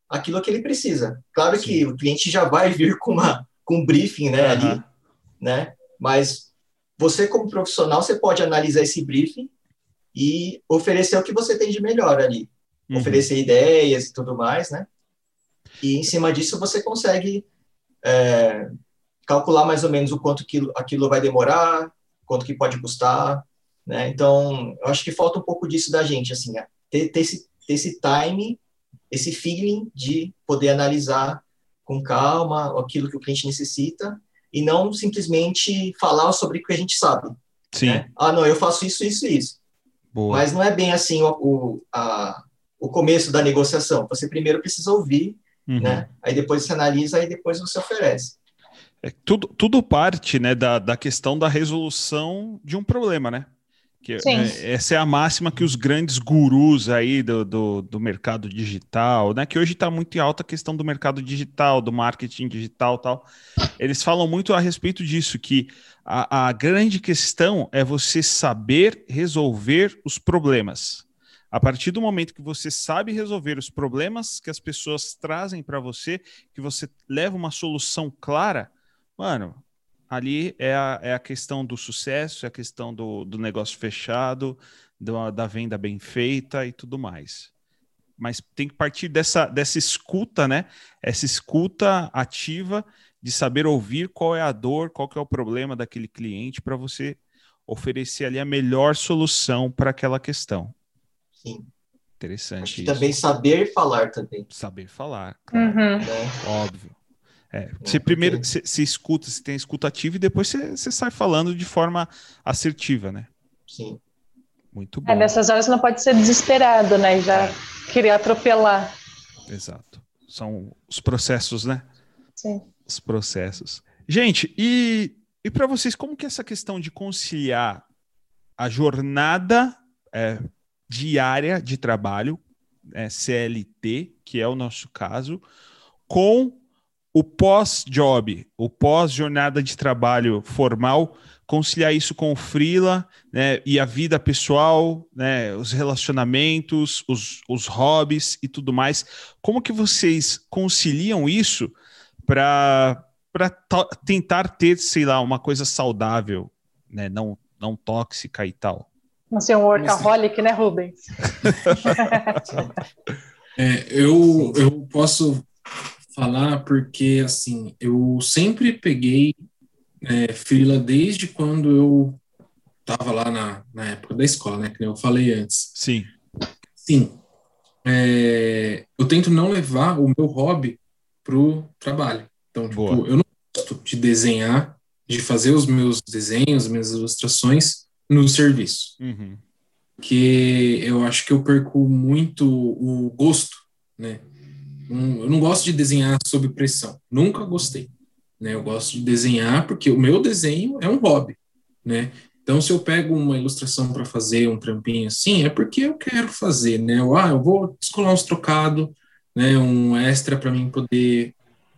Speaker 3: aquilo que ele precisa. Claro Sim. que o cliente já vai vir com uma com briefing, né, uhum. ali, né? Mas você como profissional você pode analisar esse briefing e oferecer o que você tem de melhor ali, uhum. oferecer ideias e tudo mais, né? E em cima disso você consegue é, calcular mais ou menos o quanto aquilo, aquilo vai demorar, quanto que pode custar, né? Então, eu acho que falta um pouco disso da gente, assim, ter, ter, esse, ter esse time, esse feeling de poder analisar com calma aquilo que o cliente necessita e não simplesmente falar sobre o que a gente sabe.
Speaker 1: Sim.
Speaker 3: Né? Ah, não, eu faço isso, isso e isso. Boa. Mas não é bem assim o, o, a, o começo da negociação. Você primeiro precisa ouvir, uhum. né? Aí depois você analisa e depois você oferece.
Speaker 1: É, tudo, tudo parte né, da, da questão da resolução de um problema, né? Que, é, essa é a máxima que os grandes gurus aí do, do, do mercado digital, né? Que hoje está muito em alta a questão do mercado digital, do marketing digital tal. Eles falam muito a respeito disso, que a, a grande questão é você saber resolver os problemas. A partir do momento que você sabe resolver os problemas que as pessoas trazem para você, que você leva uma solução clara, Mano, ali é a, é a questão do sucesso, é a questão do, do negócio fechado, do, da venda bem feita e tudo mais. Mas tem que partir dessa, dessa escuta, né? Essa escuta ativa de saber ouvir qual é a dor, qual que é o problema daquele cliente para você oferecer ali a melhor solução para aquela questão.
Speaker 3: Sim.
Speaker 1: Interessante. Acho
Speaker 3: que também saber falar também.
Speaker 1: Saber falar, claro. Uhum. É. Óbvio. É, você primeiro se, se, escuta, você tem escuta ativa e depois você, você, sai falando de forma assertiva, né?
Speaker 3: Sim.
Speaker 1: Muito é, bom.
Speaker 2: É, nessas horas não pode ser desesperado, né? E já é. querer atropelar.
Speaker 1: Exato. São os processos, né?
Speaker 2: Sim.
Speaker 1: Os processos. Gente, e, e para vocês, como que é essa questão de conciliar a jornada é, diária de trabalho, é, CLT, que é o nosso caso, com o pós-job, o pós-jornada de trabalho formal, conciliar isso com o freela né, e a vida pessoal, né, os relacionamentos, os, os hobbies e tudo mais. Como que vocês conciliam isso para tentar ter, sei lá, uma coisa saudável, né, não, não tóxica e tal?
Speaker 2: Não ser um workaholic, né, Rubens?
Speaker 4: é, eu, eu posso falar porque, assim, eu sempre peguei é, frila desde quando eu estava lá na, na época da escola, né? Que eu falei antes.
Speaker 1: Sim.
Speaker 4: Sim. É, eu tento não levar o meu hobby pro trabalho. Então, tipo, Boa. eu não gosto de desenhar, de fazer os meus desenhos, minhas ilustrações no serviço.
Speaker 1: Uhum.
Speaker 4: Que eu acho que eu perco muito o gosto, né? Eu não gosto de desenhar sob pressão. Nunca gostei. Né? Eu gosto de desenhar porque o meu desenho é um hobby, né? Então, se eu pego uma ilustração para fazer um trampinho assim, é porque eu quero fazer, né? Eu, ah, eu vou descolar uns trocados, né? Um extra para mim poder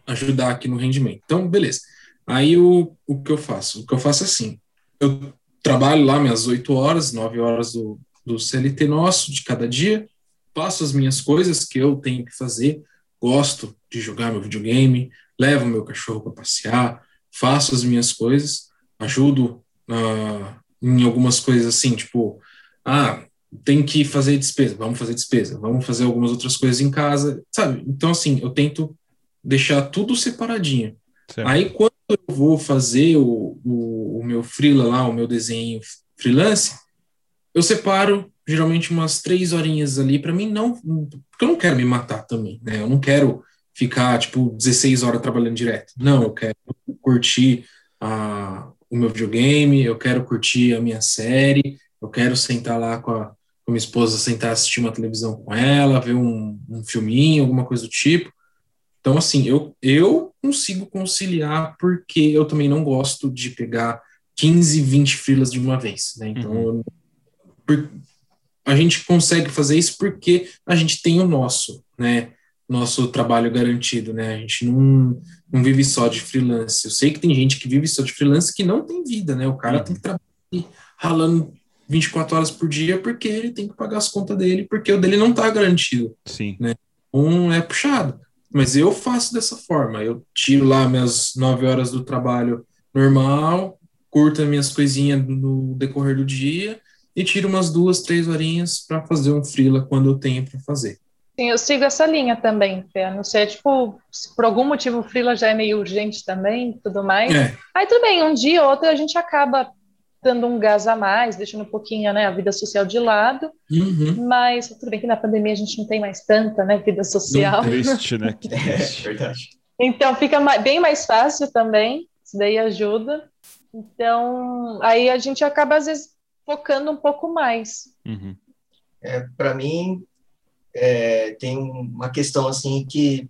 Speaker 4: ajudar aqui no rendimento. Então, beleza. Aí, o, o que eu faço? O que eu faço é assim, eu trabalho lá minhas oito horas, nove horas do, do CLT nosso, de cada dia, faço as minhas coisas que eu tenho que fazer, gosto de jogar meu videogame, levo meu cachorro para passear, faço as minhas coisas, ajudo uh, em algumas coisas assim, tipo, ah, tem que fazer despesa, vamos fazer despesa, vamos fazer algumas outras coisas em casa, sabe? Então, assim, eu tento deixar tudo separadinho. Certo. Aí, quando eu vou fazer o, o, o meu freela lá, o meu desenho freelance, eu separo geralmente umas três horinhas ali para mim não porque eu não quero me matar também né eu não quero ficar tipo 16 horas trabalhando direto não eu quero curtir a, o meu videogame, eu quero curtir a minha série, eu quero sentar lá com a, com minha esposa, sentar assistir uma televisão com ela, ver um, um filminho, alguma coisa do tipo. Então, assim, eu, eu consigo conciliar porque eu também não gosto de pegar 15, 20 filas de uma vez, né? Então, uhum. eu, por, a gente consegue fazer isso porque a gente tem o nosso, né? nosso trabalho garantido, né? A gente não, não vive só de freelance. Eu sei que tem gente que vive só de freelance que não tem vida, né? O cara tem que trabalhar ralando 24 horas por dia porque ele tem que pagar as contas dele, porque o dele não tá garantido.
Speaker 1: Sim.
Speaker 4: Né? Um é puxado. Mas eu faço dessa forma. Eu tiro lá minhas 9 horas do trabalho normal, curto as minhas coisinhas no decorrer do dia e tiro umas duas, três horinhas para fazer um freela quando eu tenho para fazer.
Speaker 2: Sim, eu sigo essa linha também, Fê. Não sei, tipo, se por algum motivo o Freela já é meio urgente também, tudo mais. É. Aí tudo bem, um dia ou outro a gente acaba dando um gás a mais, deixando um pouquinho né, a vida social de lado.
Speaker 4: Uhum.
Speaker 2: Mas tudo bem que na pandemia a gente não tem mais tanta né, vida social.
Speaker 1: Não, triste, né? Que
Speaker 3: triste. É, verdade.
Speaker 2: Então fica bem mais fácil também, isso daí ajuda. Então, aí a gente acaba, às vezes, focando um pouco mais.
Speaker 1: Uhum.
Speaker 3: É, Para mim, é, tem uma questão assim que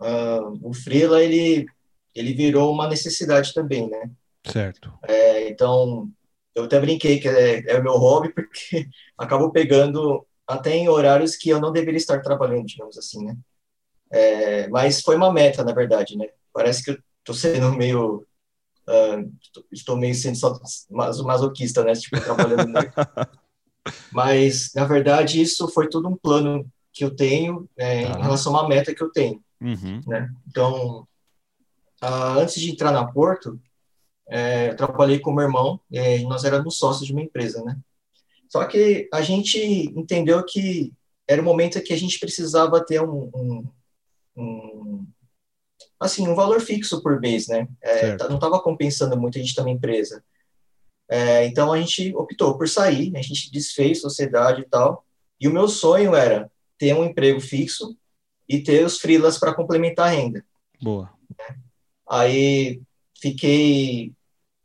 Speaker 3: uh, o freela ele ele virou uma necessidade também, né?
Speaker 1: Certo.
Speaker 3: É, então eu até brinquei que é, é o meu hobby porque acabo pegando até em horários que eu não deveria estar trabalhando, digamos assim, né? É, mas foi uma meta, na verdade, né? Parece que eu tô sendo meio uh, estou meio sendo só masoquista, né? Tipo, trabalhando Mas, na verdade, isso foi tudo um plano que eu tenho é, em relação a uma meta que eu tenho.
Speaker 1: Uhum.
Speaker 3: Né? Então, uh, antes de entrar na Porto, é, eu trabalhei com meu irmão é, e nós éramos sócios de uma empresa, né? Só que a gente entendeu que era o momento que a gente precisava ter um, um, um assim, um valor fixo por mês, né? É, não estava compensando muito a gente uma empresa. É, então a gente optou por sair, a gente desfez sociedade e tal. E o meu sonho era ter um emprego fixo e ter os freelas para complementar a renda.
Speaker 1: Boa.
Speaker 3: Aí fiquei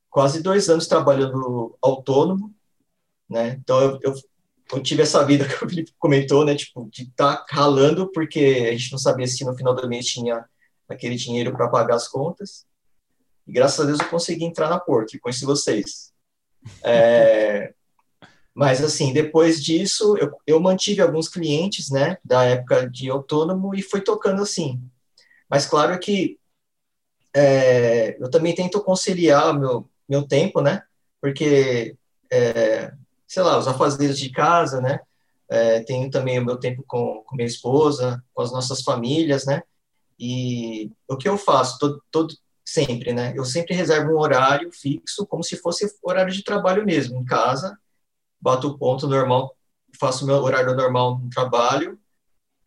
Speaker 3: quase dois anos trabalhando autônomo, né? Então eu, eu, eu tive essa vida que o Felipe comentou, né? Tipo, de estar tá ralando porque a gente não sabia se no final do mês tinha aquele dinheiro para pagar as contas. E graças a Deus eu consegui entrar na Porto e conheci vocês. É, mas, assim, depois disso, eu, eu mantive alguns clientes, né, da época de autônomo e fui tocando assim. Mas, claro que é, eu também tento conciliar meu, meu tempo, né, porque, é, sei lá, os afazeres de casa, né, é, tenho também o meu tempo com, com minha esposa, com as nossas famílias, né, e o que eu faço todo, todo, sempre, né? Eu sempre reservo um horário fixo, como se fosse horário de trabalho mesmo, em casa, bato o ponto normal, faço meu horário normal no trabalho,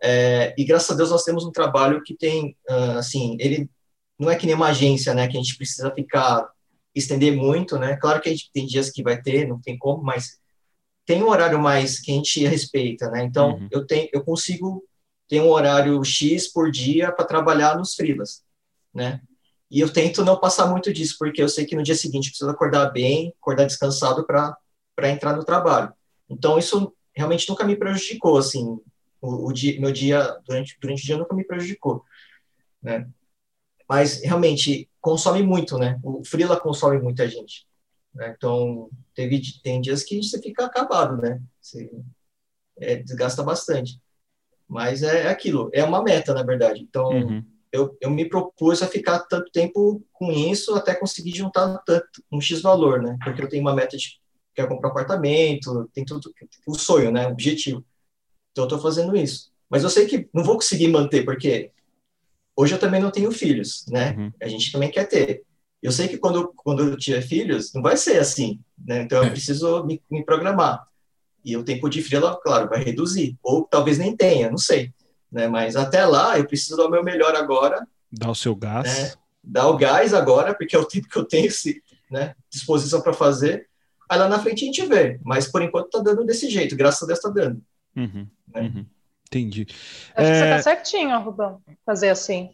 Speaker 3: É, e graças a Deus nós temos um trabalho que tem, uh, assim, ele não é que nem uma agência, né, que a gente precisa ficar, estender muito, né, claro que a gente tem dias que vai ter, não tem como, mas tem um horário mais que a gente respeita, né, então uhum. eu tenho, eu consigo ter um horário X por dia para trabalhar nos freelas, né, e eu tento não passar muito disso, porque eu sei que no dia seguinte preciso acordar bem, acordar descansado para entrar no trabalho. Então, isso realmente nunca me prejudicou, assim, o, o dia, meu dia, durante, durante o dia nunca me prejudicou, né? Mas, realmente, consome muito, né? O freela consome muita gente. Né? Então, teve, tem dias que você fica acabado, né? Você é, desgasta bastante. Mas é, é, aquilo, é uma meta, na verdade. Então, uhum eu, eu me propus a ficar tanto tempo com isso até conseguir juntar tanto, um X valor, né? Porque eu tenho uma meta de quero comprar um apartamento, tem tudo, o sonho, né? O objetivo. Então eu tô fazendo isso. Mas eu sei que não vou conseguir manter, porque hoje eu também não tenho filhos, né? Uhum. A gente também quer ter. Eu sei que quando, quando eu tiver filhos, não vai ser assim, né? Então eu preciso me, me programar. E o tempo de frio, claro, vai reduzir. Ou talvez nem tenha, não sei né? Mas até lá eu preciso dar o meu melhor agora.
Speaker 1: Dar o seu gás. Né?
Speaker 3: Dar o gás agora, porque é o tempo que eu tenho né, disposição para fazer. Aí lá na frente a gente vê, mas por enquanto tá dando desse jeito, graças a Deus tá dando.
Speaker 1: Uhum, né? uhum. Entendi.
Speaker 2: Acho é... que você tá certinho, Rubão, fazer assim.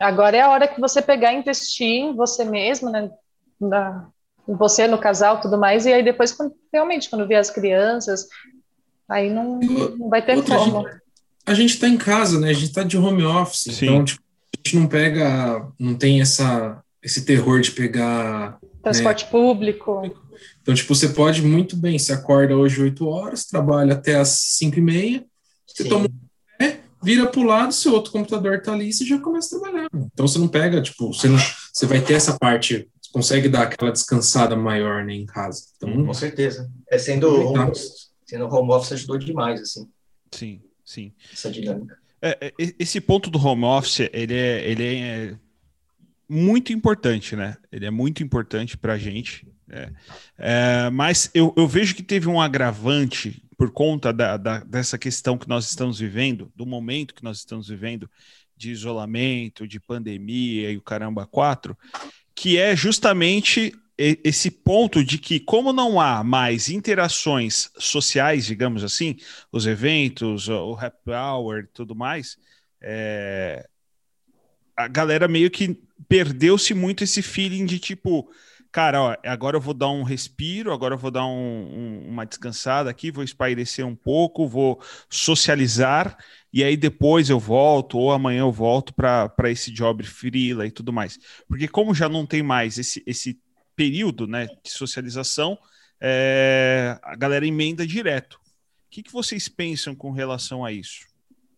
Speaker 2: Agora é a hora que você pegar e investir em você mesmo, né? Na, você, no casal, tudo mais, e aí depois, quando, realmente, quando vier as crianças, aí não, não vai ter Outra como.
Speaker 4: A gente está em casa, né? A gente está de home office, Sim. então tipo, a gente não pega, não tem essa, esse terror de pegar
Speaker 2: transporte né? público.
Speaker 4: Então, tipo, você pode muito bem, você acorda hoje 8 horas, trabalha até as 5 e meia, você Sim. toma um café, vira para o lado, seu outro computador está ali e você já começa a trabalhar. Então você não pega, tipo, você, não, você vai ter essa parte, consegue dar aquela descansada maior né, em casa. Então,
Speaker 3: Com certeza. É sendo home, sendo home office ajudou demais, assim.
Speaker 1: Sim. Sim.
Speaker 3: Essa dinâmica.
Speaker 1: É, é esse ponto do home office, ele é, ele é muito importante, né? Ele é muito importante para a gente. É. É, mas eu, eu, vejo que teve um agravante por conta da, da, dessa questão que nós estamos vivendo, do momento que nós estamos vivendo, de isolamento, de pandemia e o caramba quatro, que é justamente esse ponto de que, como não há mais interações sociais, digamos assim, os eventos, o happy hour tudo mais, é, a galera meio que perdeu-se muito esse feeling de tipo, cara, ó, agora eu vou dar um respiro, agora eu vou dar um, um, uma descansada aqui, vou espairecer um pouco, vou socializar, e aí depois eu volto, ou amanhã eu volto para esse job freela e tudo mais. Porque como já não tem mais esse, esse período né, de socialização, é, a galera emenda direto. O que, que vocês pensam com relação a isso?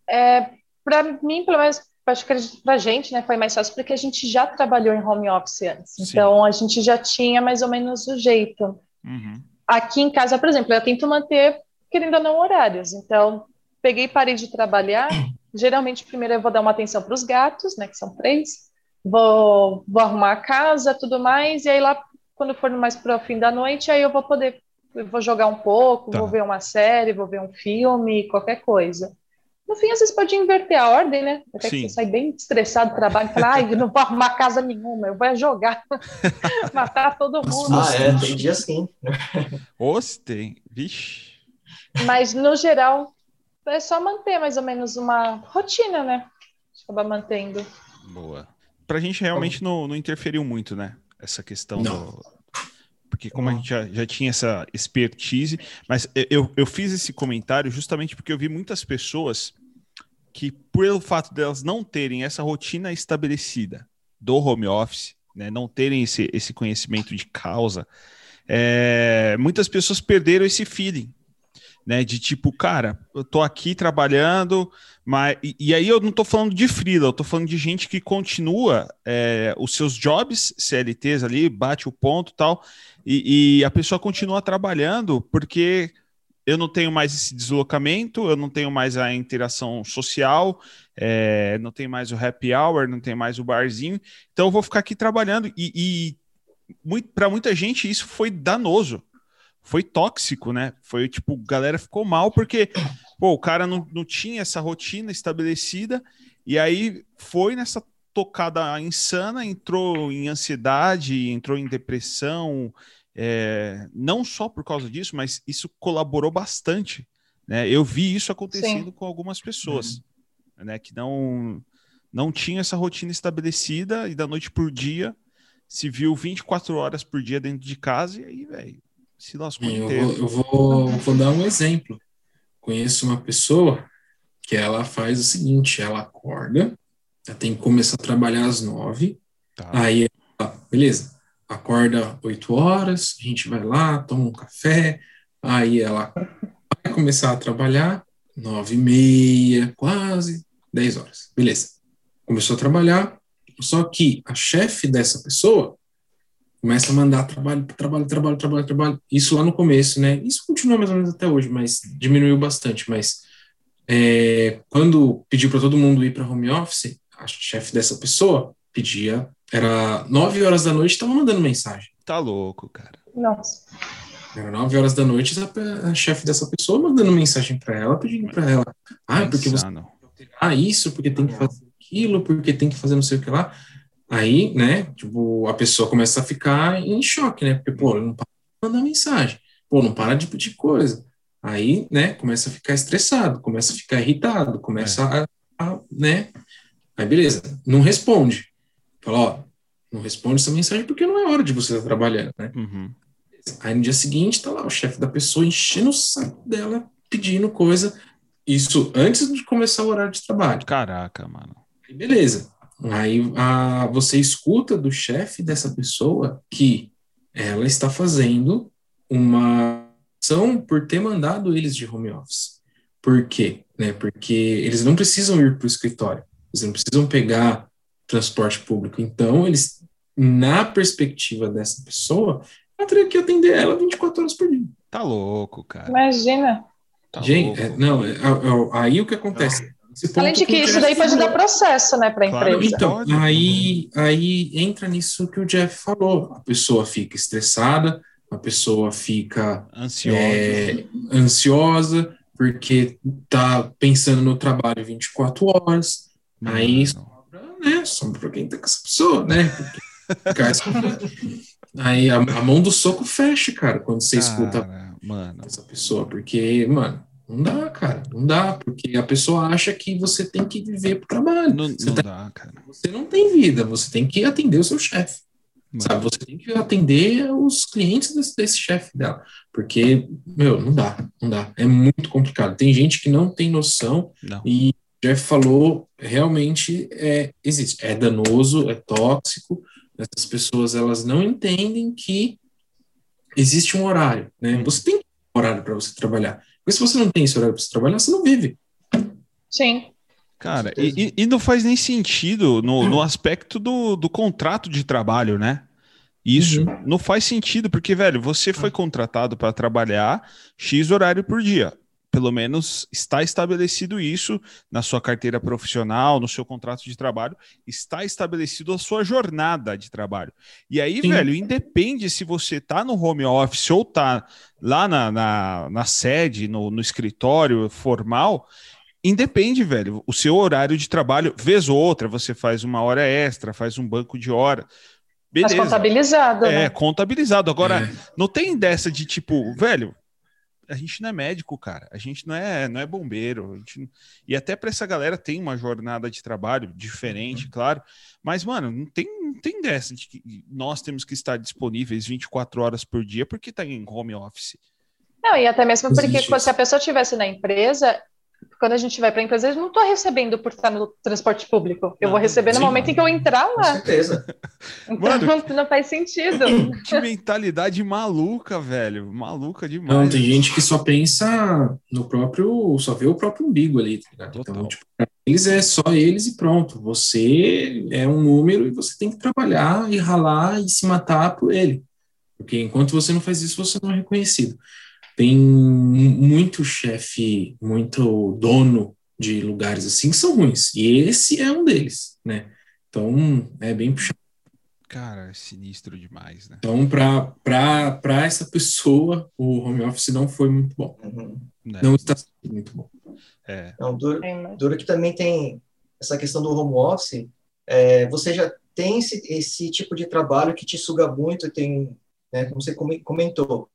Speaker 2: É, para mim, pelo menos, acho que para a gente né, foi mais fácil porque a gente já trabalhou em home office antes. Sim. Então, a gente já tinha mais ou menos o jeito. Uhum. Aqui em casa, por exemplo, eu tento manter, querendo ou não, horários. Então, peguei e parei de trabalhar. Geralmente, primeiro eu vou dar uma atenção para os gatos, né, que são três vou, vou arrumar a casa, tudo mais, e aí lá, quando for mais para o fim da noite, aí eu vou poder, eu vou jogar um pouco, tá. vou ver uma série, vou ver um filme, qualquer coisa. No fim, às vezes pode inverter a ordem, né? Até Sim. que você sai bem estressado do trabalho e fala, ai, não vou arrumar casa nenhuma, eu vou jogar, matar todo mundo.
Speaker 3: Ah, é, tem dia sim.
Speaker 1: Os tem, vixe.
Speaker 2: Mas, no geral, é só manter mais ou menos uma rotina, né? Acabar mantendo.
Speaker 1: Boa pra gente realmente não, não interferiu muito, né? Essa questão não. do. Porque como não. a gente já, já tinha essa expertise, mas eu, eu fiz esse comentário justamente porque eu vi muitas pessoas que, pelo fato delas não terem essa rotina estabelecida do home office, né, não terem esse, esse conhecimento de causa, é, muitas pessoas perderam esse feeling né? De tipo, cara, eu tô aqui trabalhando, mas. E, e aí eu não tô falando de freela, eu tô falando de gente que continua é, os seus jobs CLTs ali, bate o ponto tal, e, e a pessoa continua trabalhando porque eu não tenho mais esse deslocamento, eu não tenho mais a interação social, é, não tem mais o happy hour, não tem mais o barzinho, então eu vou ficar aqui trabalhando e, e para muita gente isso foi danoso foi tóxico, né? Foi tipo, galera ficou mal porque pô, o cara não, não tinha essa rotina estabelecida e aí foi nessa tocada insana, entrou em ansiedade, entrou em depressão, é, não só por causa disso, mas isso colaborou bastante. Né? Eu vi isso acontecendo Sim. com algumas pessoas, uhum. né, que não não tinha essa rotina estabelecida e da noite por dia se viu 24 horas por dia dentro de casa e aí, velho, se lascou
Speaker 4: eu inteiro. Vou, eu vou, vou dar um exemplo. Conheço uma pessoa que ela faz o seguinte, ela acorda, ela tem que começar a trabalhar às nove, tá. aí ela, beleza, acorda oito horas, a gente vai lá, toma um café, aí ela vai começar a trabalhar nove e meia, quase dez horas, beleza. Começou a trabalhar, só que a chefe dessa pessoa começa a mandar trabalho, trabalho, trabalho, trabalho, trabalho. Isso lá no começo, né? Isso continua mais ou menos até hoje, mas diminuiu bastante. Mas é, quando pediu para todo mundo ir para home office, a chefe dessa pessoa pedia, era nove horas da noite, estava mandando mensagem.
Speaker 1: Tá louco, cara.
Speaker 2: Nossa.
Speaker 4: Era nove horas da noite, a, a chefe dessa pessoa mandando mensagem para ela, pedindo para ela, ah, porque você ah, isso, porque tem que fazer aquilo, porque tem que fazer não sei o que lá. Aí, né, tipo, a pessoa começa a ficar em choque, né? Porque, pô, não para de mandar mensagem, pô, não para de pedir coisa. Aí, né, começa a ficar estressado, começa a ficar irritado, começa é. a, a, né? Aí, beleza, não responde. Fala, ó, não responde essa mensagem porque não é hora de você estar trabalhando, né?
Speaker 1: Uhum.
Speaker 4: Aí no dia seguinte tá lá o chefe da pessoa enchendo o saco dela, pedindo coisa. Isso antes de começar o horário de trabalho.
Speaker 1: Caraca, mano.
Speaker 4: Aí beleza. Aí a, você escuta do chefe dessa pessoa que ela está fazendo uma ação por ter mandado eles de home office. Por quê? Né? Porque eles não precisam ir para o escritório, eles não precisam pegar transporte público. Então, eles, na perspectiva dessa pessoa, eu teria que atender ela 24 horas por dia.
Speaker 1: Tá louco, cara.
Speaker 2: Imagina.
Speaker 4: Tá Gente, é, não, é, é, é, aí o que acontece?
Speaker 2: Além de que isso daí pode dar processo, né, para a claro, empresa.
Speaker 4: Então, aí, aí entra nisso que o Jeff falou. A pessoa fica estressada, a pessoa fica
Speaker 1: ansiosa,
Speaker 4: é, ansiosa porque tá pensando no trabalho 24 horas. Não, aí sobra, né? Sobra para quem tá com essa pessoa, né? Aí a, a, mão do soco fecha, cara, quando você cara, escuta
Speaker 1: mano.
Speaker 4: essa pessoa, porque, mano, não dá, cara, não dá, porque a pessoa acha que você tem que viver pro trabalho.
Speaker 1: Não,
Speaker 4: não
Speaker 1: tá, dá, cara.
Speaker 4: Você não tem vida, você tem que atender o seu chefe. Sabe, você tem que atender os clientes desse, desse chefe dela. Porque, meu, não dá, não dá. É muito complicado. Tem gente que não tem noção
Speaker 1: não.
Speaker 4: e o Jeff falou, realmente é, existe. É danoso, é tóxico. Essas pessoas, elas não entendem que existe um horário, né? Você tem um horário para você trabalhar. Porque se você não tem esse horário para você trabalhar, você não vive.
Speaker 2: Sim.
Speaker 1: Cara, e, e, não faz nem sentido no, no aspecto do, do contrato de trabalho, né? Isso uhum. não faz sentido, porque, velho, você foi contratado para trabalhar X horário por dia. Pelo menos está estabelecido isso na sua carteira profissional, no seu contrato de trabalho, está estabelecido a sua jornada de trabalho. E aí, Sim. velho, independe se você tá no home office ou tá lá na, na, na sede, no, no escritório formal, Independe, velho. O seu horário de trabalho, vez ou outra, você faz uma hora extra, faz um banco de hora. Beleza.
Speaker 2: Mas contabilizado.
Speaker 1: É,
Speaker 2: né?
Speaker 1: contabilizado. Agora, é. não tem dessa de tipo, velho, a gente não é médico, cara. A gente não é, não é bombeiro. Gente... E até para essa galera tem uma jornada de trabalho diferente, uhum. claro. Mas, mano, não tem, não tem dessa de que nós temos que estar disponíveis 24 horas por dia porque tá em home office.
Speaker 2: Não, e até mesmo porque se a pessoa estivesse na empresa, quando a gente vai para a empresa, eu não estou recebendo por estar no transporte público. Eu vou receber no sim, momento em que eu entrar lá. Com
Speaker 3: certeza.
Speaker 2: Então Mano, não faz sentido.
Speaker 1: Que mentalidade maluca, velho. Maluca demais.
Speaker 4: Não, tem gente que só pensa no próprio, só vê o próprio umbigo ali, tá Então, tipo, eles é só eles e pronto. Você é um número e você tem que trabalhar e ralar e se matar por ele. Porque enquanto você não faz isso, você não é reconhecido tem muito chefe, muito dono de lugares assim que são ruins. E esse é um deles, né? Então, é bem puxado.
Speaker 1: Cara, é sinistro demais, né?
Speaker 4: Então, para essa pessoa, o home office não foi muito bom.
Speaker 3: Uhum.
Speaker 1: Né?
Speaker 4: Não está sendo muito bom.
Speaker 1: É,
Speaker 3: Não, duro,
Speaker 2: Sim,
Speaker 3: duro que também tem essa questão do home office. é, você já tem esse, esse tipo de trabalho que te suga muito, tem, né, como você come- comentou.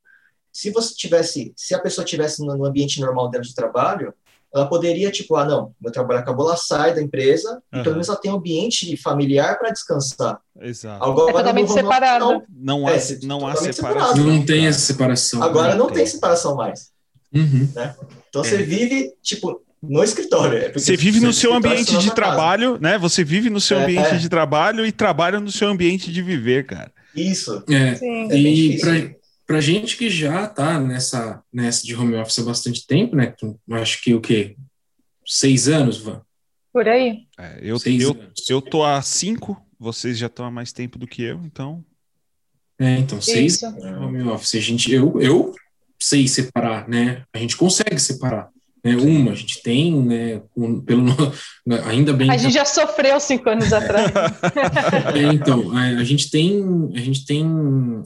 Speaker 3: Se você tivesse, se a pessoa tivesse no, ambiente normal dela de trabalho, ela poderia, tipo, ah, não, meu trabalho acabou, ela sai da empresa e
Speaker 1: Aham.
Speaker 3: pelo menos ela tem um ambiente familiar para descansar.
Speaker 1: exato.
Speaker 3: Agora,
Speaker 2: É totalmente separado.
Speaker 3: não.
Speaker 1: Não há,
Speaker 3: É,
Speaker 1: se- não há separação.
Speaker 3: separado.
Speaker 4: Não tem essa separação.
Speaker 3: Agora
Speaker 1: Não
Speaker 3: não tem
Speaker 1: tem.
Speaker 3: separação mais.
Speaker 4: Uhum.
Speaker 3: Então
Speaker 1: É.
Speaker 3: você vive, tipo, no escritório. É
Speaker 1: Você vive no seu ambiente de
Speaker 3: na casa.
Speaker 1: trabalho, né? Você vive no seu
Speaker 3: É.
Speaker 1: ambiente de trabalho e trabalha no seu ambiente de viver, cara.
Speaker 3: Isso.
Speaker 4: É,
Speaker 2: Sim.
Speaker 3: É
Speaker 4: e
Speaker 3: difícil.
Speaker 4: Para gente que já tá nessa, nessa de home office há bastante tempo, né? Acho que o quê? Seis anos, Van?
Speaker 2: Por aí.
Speaker 1: É, eu,
Speaker 4: Seis
Speaker 1: eu,
Speaker 4: anos.
Speaker 1: eu tô há cinco, vocês já estão há mais tempo do que eu, então.
Speaker 4: É, então, seis
Speaker 2: Isso.
Speaker 4: anos de home office. A gente, eu, eu sei separar, né? A gente consegue separar. Né? Uma, a gente tem, né? um- pelo, ainda bem
Speaker 2: A gente já sofreu cinco anos atrás.
Speaker 4: É, então, a, a gente tem a gente tem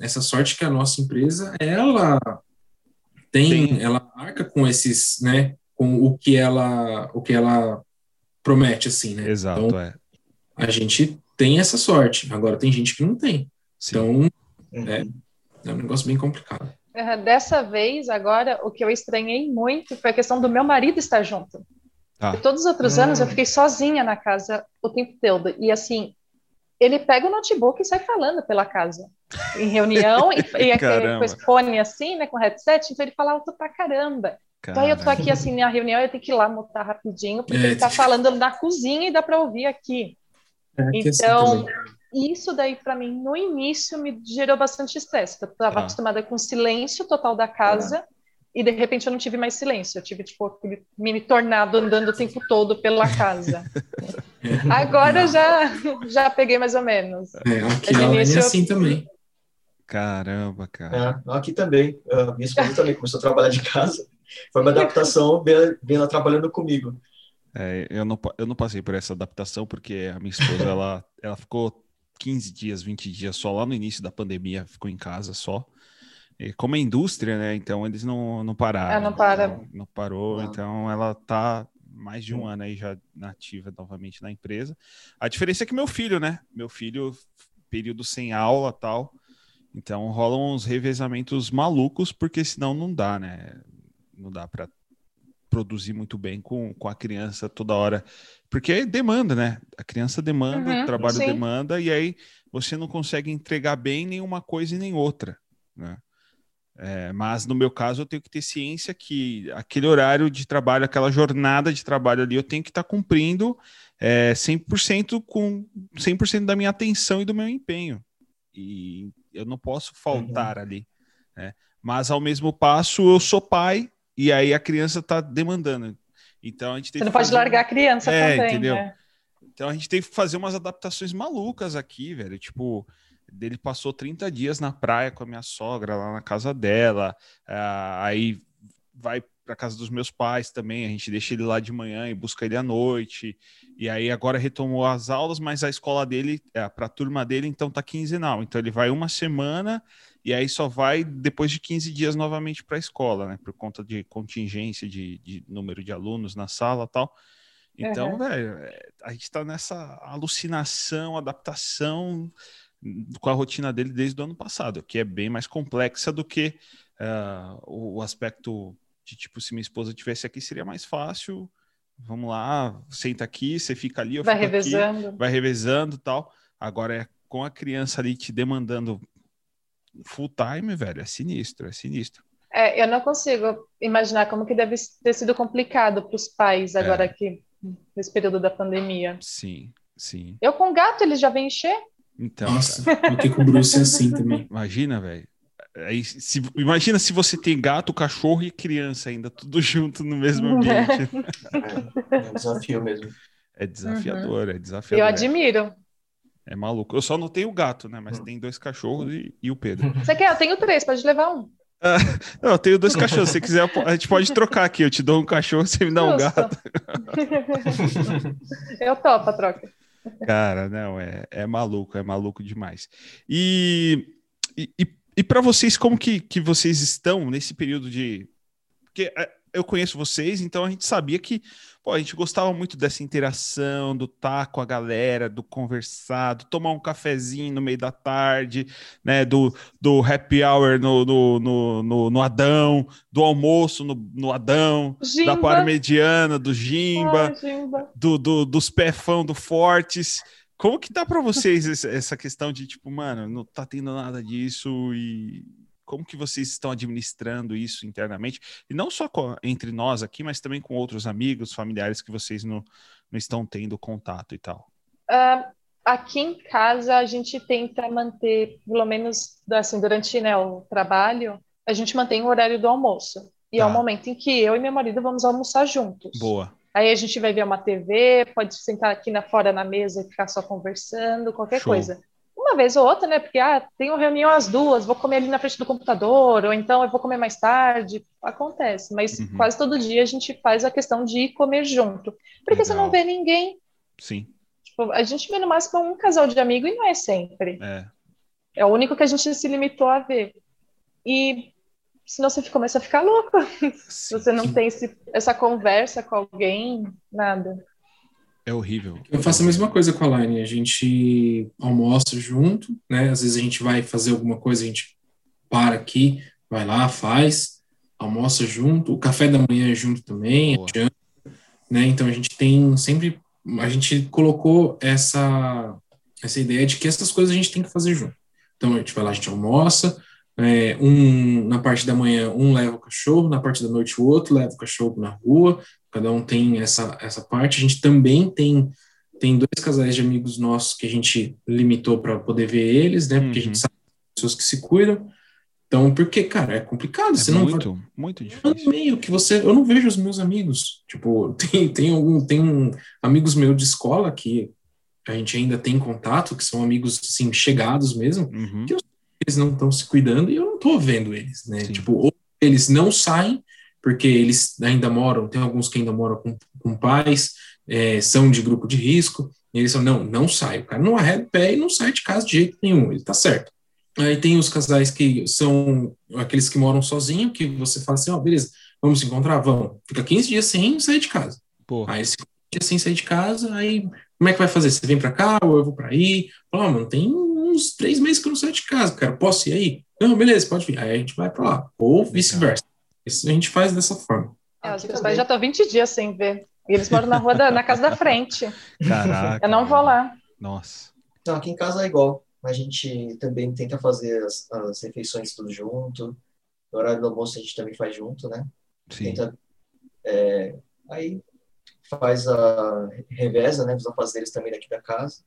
Speaker 4: essa sorte que a nossa empresa ela tem,
Speaker 1: Tem.
Speaker 4: ela arca com esses, né, com o que ela o que ela promete assim, né?
Speaker 1: Exato,
Speaker 4: Então,
Speaker 1: é.
Speaker 4: a gente tem essa sorte. Agora tem gente que não tem.
Speaker 1: Sim.
Speaker 4: Então,
Speaker 3: Uhum.
Speaker 4: É. é um negócio bem complicado.
Speaker 2: Dessa vez, agora, o que eu estranhei muito foi a questão do meu marido estar junto. Porque Todos os outros
Speaker 3: Hum.
Speaker 2: anos eu fiquei sozinha na casa o tempo todo. E assim, ele pega o notebook e sai falando pela casa. Em reunião, e, e é com esse fone assim, né, com headset, então ele fala alto pra caramba. Então aí eu tô
Speaker 1: Cara,
Speaker 2: aqui assim na reunião, eu tenho que ir lá mutar rapidinho, porque
Speaker 4: É,
Speaker 2: ele tá falando na cozinha e dá pra ouvir aqui.
Speaker 4: É, que assim
Speaker 2: Isso daí para mim no início me gerou bastante estresse. Eu estava
Speaker 1: Tá.
Speaker 2: acostumada com o silêncio total da casa e de repente eu não tive mais silêncio. Eu tive tipo aquele mini tornado andando o tempo todo pela casa. Agora já já peguei mais ou menos.
Speaker 4: É, aqui é
Speaker 2: início eu-
Speaker 4: assim também.
Speaker 1: caramba, cara.
Speaker 3: É, aqui também. A minha esposa também começou a trabalhar de casa. Foi uma adaptação bem, ela trabalhando comigo.
Speaker 1: É, eu, não, eu não passei por essa adaptação porque a minha esposa ela, ela ficou 15 dias, 20 dias só lá no início da pandemia, ficou em casa só. E como é indústria, né? Então eles não, não pararam.
Speaker 2: Ah, não para.
Speaker 1: Não, não parou,
Speaker 3: Não.
Speaker 1: então ela tá mais de um ano aí já nativa novamente na empresa. A diferença é que meu filho, né? Meu filho, período sem aula tal. Então rolam uns revezamentos malucos, porque senão não dá, né? Não dá para produzir muito bem com, com a criança toda hora. Porque demanda, né? A criança demanda,
Speaker 2: Uhum,
Speaker 1: o trabalho
Speaker 2: sim.
Speaker 1: demanda, e aí você não consegue entregar bem nenhuma coisa e nem outra, né? É, mas no meu caso eu tenho que ter ciência que aquele horário de trabalho, aquela jornada de trabalho ali, eu tenho que estar cumprindo é, 100% com 100% da minha atenção e do meu empenho. E eu não posso faltar ali. Né? Mas ao mesmo passo eu sou pai e aí a criança está demandando. Então a gente tem
Speaker 2: Você não
Speaker 1: que
Speaker 2: pode
Speaker 1: fazer-
Speaker 2: largar a criança
Speaker 1: É,
Speaker 2: também.
Speaker 1: entendeu?
Speaker 2: né?
Speaker 1: então a gente teve que fazer umas adaptações malucas aqui, velho. Tipo, ele passou 30 dias na praia com a minha sogra lá na casa dela. ah, aí vai para casa dos meus pais também. A gente deixa ele lá de manhã e busca ele à noite. E aí agora retomou as aulas, mas a escola dele, é, para a turma dele, então tá quinzenal. Então ele vai uma semana e aí só vai depois de 15 dias novamente para a escola, né? Por conta de contingência de, de número de alunos na sala e tal. Então,
Speaker 2: Uhum.
Speaker 1: velho, é, a gente tá nessa alucinação, adaptação com a rotina dele desde o ano passado, que é bem mais complexa do que ah, o, o aspecto de tipo, se minha esposa tivesse aqui, seria mais fácil. Vamos lá, senta aqui, você fica ali, eu
Speaker 2: Vai
Speaker 1: fico aqui,
Speaker 2: revezando.
Speaker 1: vai revezando e tal. Agora é com a criança ali te demandando full time, velho, é sinistro, é sinistro.
Speaker 2: É, eu não consigo imaginar como que deve ter sido complicado para os pais agora
Speaker 1: É.
Speaker 2: aqui nesse período da pandemia.
Speaker 1: Sim, sim.
Speaker 2: Eu com gato, eles já vêm encher?
Speaker 1: Então,
Speaker 4: Nossa, aqui com o Bruce é assim também.
Speaker 1: imagina, velho. Aí, se, imagina se você tem gato, cachorro e criança ainda, tudo junto no mesmo ambiente.
Speaker 3: É, é um desafio mesmo.
Speaker 1: É desafiador, é
Speaker 2: Eu
Speaker 1: desafiador. é.
Speaker 2: admiro.
Speaker 1: É maluco. Eu só não tenho gato, né? Mas tem dois cachorros e, e o Pedro.
Speaker 2: Você quer? Eu tenho três, pode levar um.
Speaker 1: Não, eu tenho dois cachorros. Se quiser, a gente pode trocar aqui. Eu te dou um cachorro, você me dá um
Speaker 2: Justo.
Speaker 1: gato.
Speaker 2: eu topo a troca.
Speaker 1: Cara, não, é, é maluco, é maluco demais. E, e, e para vocês, como que, que vocês estão nesse período de. Porque é, eu conheço vocês, então a gente sabia que pô, a gente gostava muito dessa interação, do estar com a galera, do conversar, do tomar um cafezinho no meio da tarde, né? Do, do happy hour no, no, no, no, no Adão, do almoço no, no Adão, Gimba. da parmediana, do Gimba, Gimba. Do, do, dos pé-fão do Fortes. Como que tá para vocês essa questão de tipo, mano, não tá tendo nada disso e como que vocês estão administrando isso internamente? E não só com, entre nós aqui, mas também com outros amigos, familiares que vocês não, não estão tendo contato e tal.
Speaker 2: Uh, aqui em casa a gente tenta manter, pelo menos assim, durante né, o trabalho, a gente mantém o horário do almoço. E tá. é o momento em que eu e meu marido vamos almoçar juntos.
Speaker 1: Boa.
Speaker 2: Aí a gente vai ver uma TV, pode sentar aqui na fora na mesa e ficar só conversando, qualquer Show. coisa uma vez ou outra, né? Porque ah, tenho reunião às duas, vou comer ali na frente do computador, ou então eu vou comer mais tarde. Acontece, mas uhum. quase todo dia a gente faz a questão de ir comer junto. Porque Legal. você não vê ninguém.
Speaker 1: Sim.
Speaker 2: Tipo, a gente vê no máximo um casal de amigo e não é sempre. É. É o único que a gente se limitou a ver. E senão você começa a ficar louco. Se você não tem esse, essa conversa com alguém, nada.
Speaker 1: É horrível.
Speaker 4: Eu faço a mesma coisa com a Line. A gente almoça junto, né? Às vezes a gente vai fazer alguma coisa, a gente para aqui, vai lá, faz, almoça junto. O café da manhã é junto também, janta, né? Então a gente tem sempre. A gente colocou essa, essa ideia de que essas coisas a gente tem que fazer junto. Então a gente vai lá, a gente almoça, é, um na parte da manhã um leva o cachorro, na parte da noite o outro leva o cachorro na rua, cada um tem essa, essa parte. A gente também tem tem dois casais de amigos nossos que a gente limitou para poder ver eles, né? Porque uhum. a gente uhum. sabe pessoas que se cuidam. Então, porque, cara, é complicado. É você
Speaker 1: muito,
Speaker 4: não vai...
Speaker 1: muito difícil.
Speaker 4: meio que você, eu não vejo os meus amigos. Tipo, tem tem algum tem um, amigos meus de escola que a gente ainda tem contato, que são amigos assim chegados mesmo, uhum. que eu, eles não estão se cuidando e eu não tô vendo eles, né? Sim. Tipo, ou eles não saem porque eles ainda moram, tem alguns que ainda moram com, com pais, é, são de grupo de risco, e eles falam, não, não sai, o cara não arreda o pé e não sai de casa de jeito nenhum, ele tá certo. Aí tem os casais que são aqueles que moram sozinho, que você fala assim, ó, oh, beleza, vamos se encontrar? Vamos. Fica 15 dias sem sair de casa. Porra. Aí, 15 dias sem sair de casa, aí como é que vai fazer? Você vem para cá ou eu vou para aí? Fala, oh, mano, tem uns três meses que eu não saio de casa, cara, posso ir aí? Não, beleza, pode vir. Aí a gente vai para lá. Ou vice-versa. Isso a gente faz dessa forma.
Speaker 2: É, os meus pais já estão 20 dias sem ver. E eles moram na rua da, na casa da frente.
Speaker 1: Caraca.
Speaker 2: Eu não vou lá.
Speaker 1: Nossa.
Speaker 3: Não, aqui em casa é igual. A gente também tenta fazer as, as refeições tudo junto. No horário do almoço a gente também faz junto, né?
Speaker 1: Sim.
Speaker 3: Tenta, é, aí faz a reveza, né? Os afazeres também daqui da casa.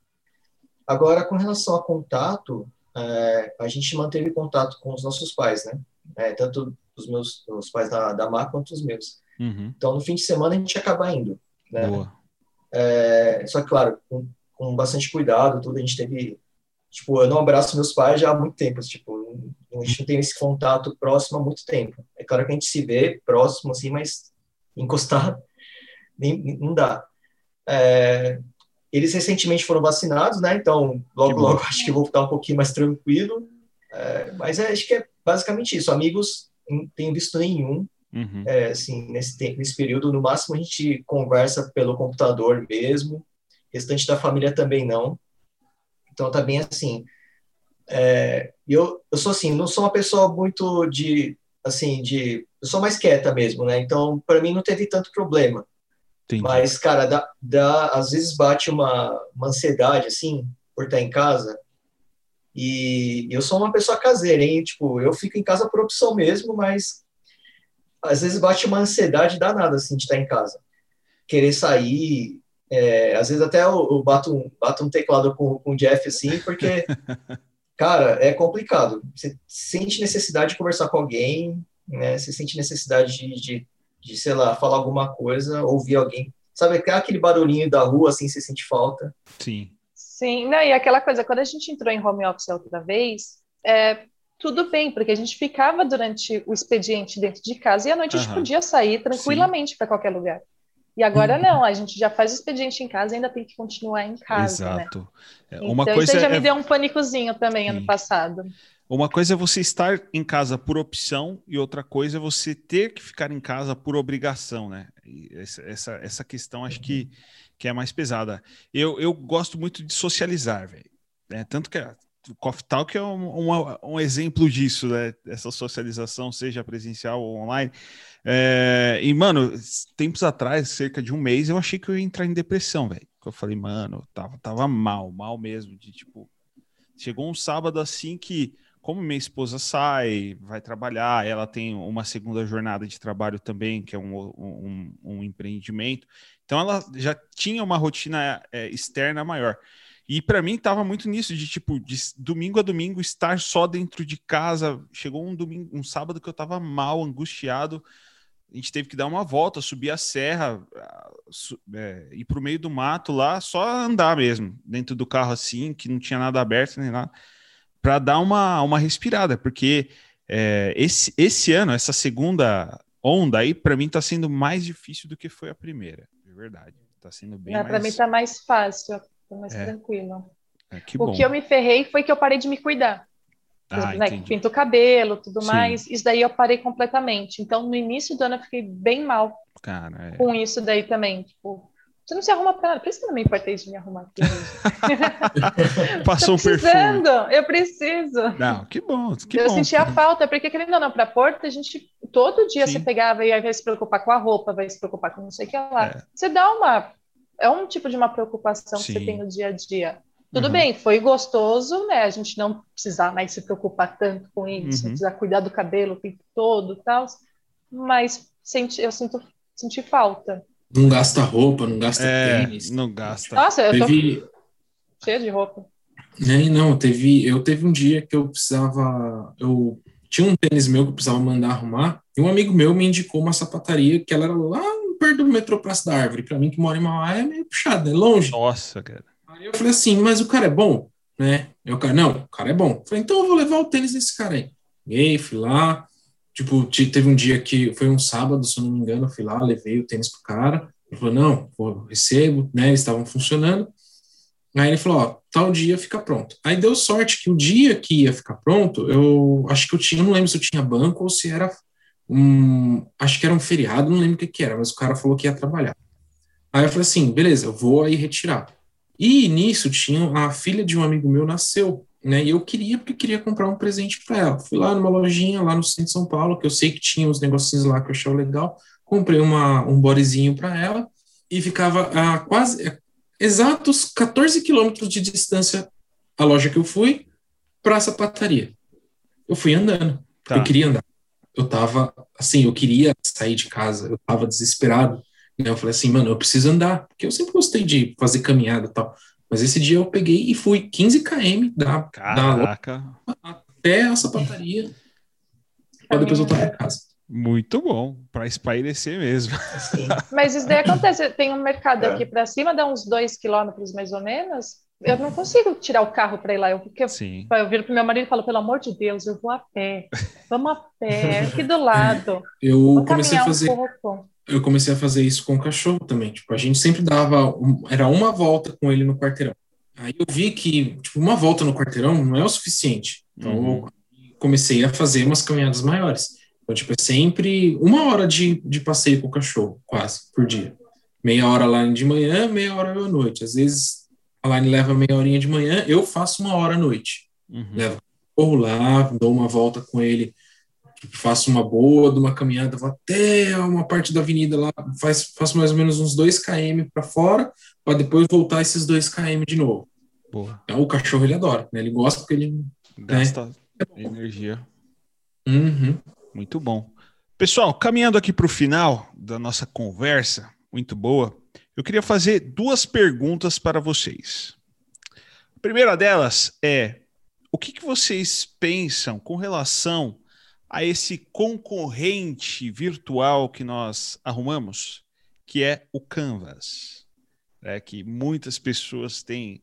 Speaker 3: Agora, com relação a contato, é, a gente manteve contato com os nossos pais, né? É, tanto os meus os pais da, da Mar quanto os meus. Uhum. Então, no fim de semana, a gente acaba indo. Né? Boa. É, só que, claro, com, com, bastante cuidado, tudo, a gente teve... Tipo, eu não abraço meus pais já há muito tempo, tipo, a gente não tem esse contato próximo há muito tempo. É claro que a gente se vê próximo, assim, mas encostar nem, não dá. É, eles recentemente foram vacinados, né? Então, logo, logo, acho que vou ficar um pouquinho mais tranquilo. É, mas é, acho que é basicamente isso. Amigos não tenho visto nenhum. Uhum. É, assim, nesse, tempo, nesse período, no máximo a gente conversa pelo computador mesmo, o restante da família também não. Então tá bem assim. É, eu, eu sou assim, não sou uma pessoa muito de, assim, de, eu sou mais quieta mesmo, né? Então para mim não teve tanto problema. Entendi. Mas cara, dá, dá, às vezes bate uma, uma ansiedade assim por estar em casa e eu sou uma pessoa caseira, hein? Tipo, eu fico em casa por opção mesmo, mas às vezes bate uma ansiedade danada, assim, de estar em casa. Querer sair, é, às vezes até eu, eu bato, um, bato um teclado com, com o Jeff, assim, porque, cara, é complicado. Você sente necessidade de conversar com alguém, né? Você sente necessidade de, de, de sei lá, falar alguma coisa, ouvir alguém. Sabe, aquele barulhinho da rua, assim, você sente falta.
Speaker 1: Sim.
Speaker 2: Sim, não, e aquela coisa, quando a gente entrou em home office outra vez, é, tudo bem, porque a gente ficava durante o expediente dentro de casa e à noite uhum. a gente podia sair tranquilamente para qualquer lugar. E agora não, a gente já faz o expediente em casa e ainda tem que continuar em casa. Né? Exato. Né? Uma então, coisa isso já é... me deu um pânicozinho também Sim. ano passado.
Speaker 1: Uma coisa é você estar em casa por opção e outra coisa é você ter que ficar em casa por obrigação, né? Essa, essa, essa questão acho que, que é mais pesada. Eu, eu gosto muito de socializar, velho. É, tanto que o Coffee Talk é um, um, um, exemplo disso, né? Essa socialização, seja presencial ou online. É, e, mano, tempos atrás, cerca de um mês, eu achei que eu ia entrar em depressão, velho. Eu falei, mano, tava, tava mal, mal mesmo. De tipo, chegou um sábado assim que como minha esposa sai, vai trabalhar, ela tem uma segunda jornada de trabalho também, que é um, um, um empreendimento. Então ela já tinha uma rotina é, externa maior. E para mim estava muito nisso de tipo de domingo a domingo estar só dentro de casa. Chegou um domingo, um sábado que eu estava mal, angustiado. A gente teve que dar uma volta, subir a serra, é, ir para o meio do mato lá, só andar mesmo dentro do carro assim, que não tinha nada aberto nem nada para dar uma, uma respirada, porque é, esse, esse ano, essa segunda onda aí, para mim está sendo mais difícil do que foi a primeira, de verdade. Está sendo bem mais...
Speaker 2: Para mim está mais fácil, tá mais é. tranquilo. É, que o que eu me ferrei foi que eu parei de me cuidar. Ah, né, pinto o cabelo, tudo Sim. mais. Isso daí eu parei completamente. Então, no início do ano eu fiquei bem mal Cara, é. com isso daí também. Tipo, você não se arruma para nada. Por isso que eu não me importei de me arrumar aqui hoje.
Speaker 1: Passou um perfume.
Speaker 2: Eu preciso.
Speaker 1: Não, que bom. Que
Speaker 2: eu
Speaker 1: bom,
Speaker 2: senti a falta, porque querendo ou não, para Porto, a gente todo dia Sim. você pegava e vai se preocupar com a roupa, vai se preocupar com não sei o que lá. É. Você dá uma. É um tipo de uma preocupação Sim. que você tem no dia a dia. Tudo uhum. bem, foi gostoso, né? A gente não precisar mais se preocupar tanto com isso, uhum. precisar cuidar do cabelo o tempo todo e tal. Mas senti, eu sinto, senti falta.
Speaker 4: Não gasta roupa, não gasta
Speaker 1: é, tênis. Não gasta.
Speaker 2: Nossa, eu teve... tô cheio de roupa.
Speaker 4: É, não, teve, eu teve um dia que eu precisava, eu tinha um tênis meu que eu precisava mandar arrumar, e um amigo meu me indicou uma sapataria que ela era lá perto do metrô Praça da Árvore. Para mim que mora em Mauá é meio puxado, é longe.
Speaker 1: Nossa, cara.
Speaker 4: Aí eu falei assim, mas o cara é bom, né? Eu, cara, não, o cara é bom. Eu falei, então eu vou levar o tênis desse cara aí. Peguei, fui lá, Tipo, teve um dia que foi um sábado, se eu não me engano, eu fui lá, levei o tênis pro cara. Ele falou: não, vou, recebo, né? Eles estavam funcionando. Aí ele falou: ó, tal dia fica pronto. Aí deu sorte que o dia que ia ficar pronto, eu acho que eu tinha, não lembro se eu tinha banco ou se era um. Acho que era um feriado, não lembro o que, que era, mas o cara falou que ia trabalhar. Aí eu falei assim: beleza, eu vou aí retirar. E nisso tinha a filha de um amigo meu nasceu né? E eu queria, porque queria comprar um presente para ela. Fui lá numa lojinha, lá no centro de São Paulo, que eu sei que tinha os negocinhos lá que eu achava legal. Comprei uma, um bodezinho para ela e ficava a quase a, exatos 14 quilômetros de distância a loja que eu fui para a sapataria. Eu fui andando, tá. eu queria andar. Eu tava, assim, eu queria sair de casa, eu tava desesperado. Né? Eu falei assim, mano, eu preciso andar, porque eu sempre gostei de fazer caminhada e tal. Mas esse dia eu peguei e fui 15 km da, Caraca. da até a sapataria para depois voltar para casa.
Speaker 1: Muito bom, para espairecer mesmo.
Speaker 2: Mas isso daí acontece, tem um mercado é. aqui para cima, dá uns dois quilômetros mais ou menos. Eu não consigo tirar o carro para ir lá. Eu, porque Sim. eu viro para meu marido e falo, pelo amor de Deus, eu vou a pé. Vamos a pé, aqui do lado.
Speaker 4: Eu Vou comecei a fazer. Um eu comecei a fazer isso com o cachorro também. Tipo, a gente sempre dava, era uma volta com ele no quarteirão. Aí eu vi que, tipo, uma volta no quarteirão não é o suficiente. Então, uhum. comecei a fazer umas caminhadas maiores. Então, tipo, é sempre uma hora de, de passeio com o cachorro, quase, por dia. Meia hora lá de manhã, meia hora à noite. Às vezes, a Line leva meia horinha de manhã, eu faço uma hora à noite. Uhum. Levo o cachorro lá, dou uma volta com ele faço uma boa de uma caminhada, vou até uma parte da avenida lá, faz, faço mais ou menos uns 2 km para fora, para depois voltar esses 2 km de novo. Boa. Então, o cachorro ele adora, né? Ele gosta porque ele
Speaker 1: gasta né? energia.
Speaker 4: Uhum.
Speaker 1: Muito bom. Pessoal, caminhando aqui para o final da nossa conversa, muito boa, eu queria fazer duas perguntas para vocês. A primeira delas é: o que, que vocês pensam com relação a esse concorrente virtual que nós arrumamos, que é o Canvas, né, que muitas pessoas têm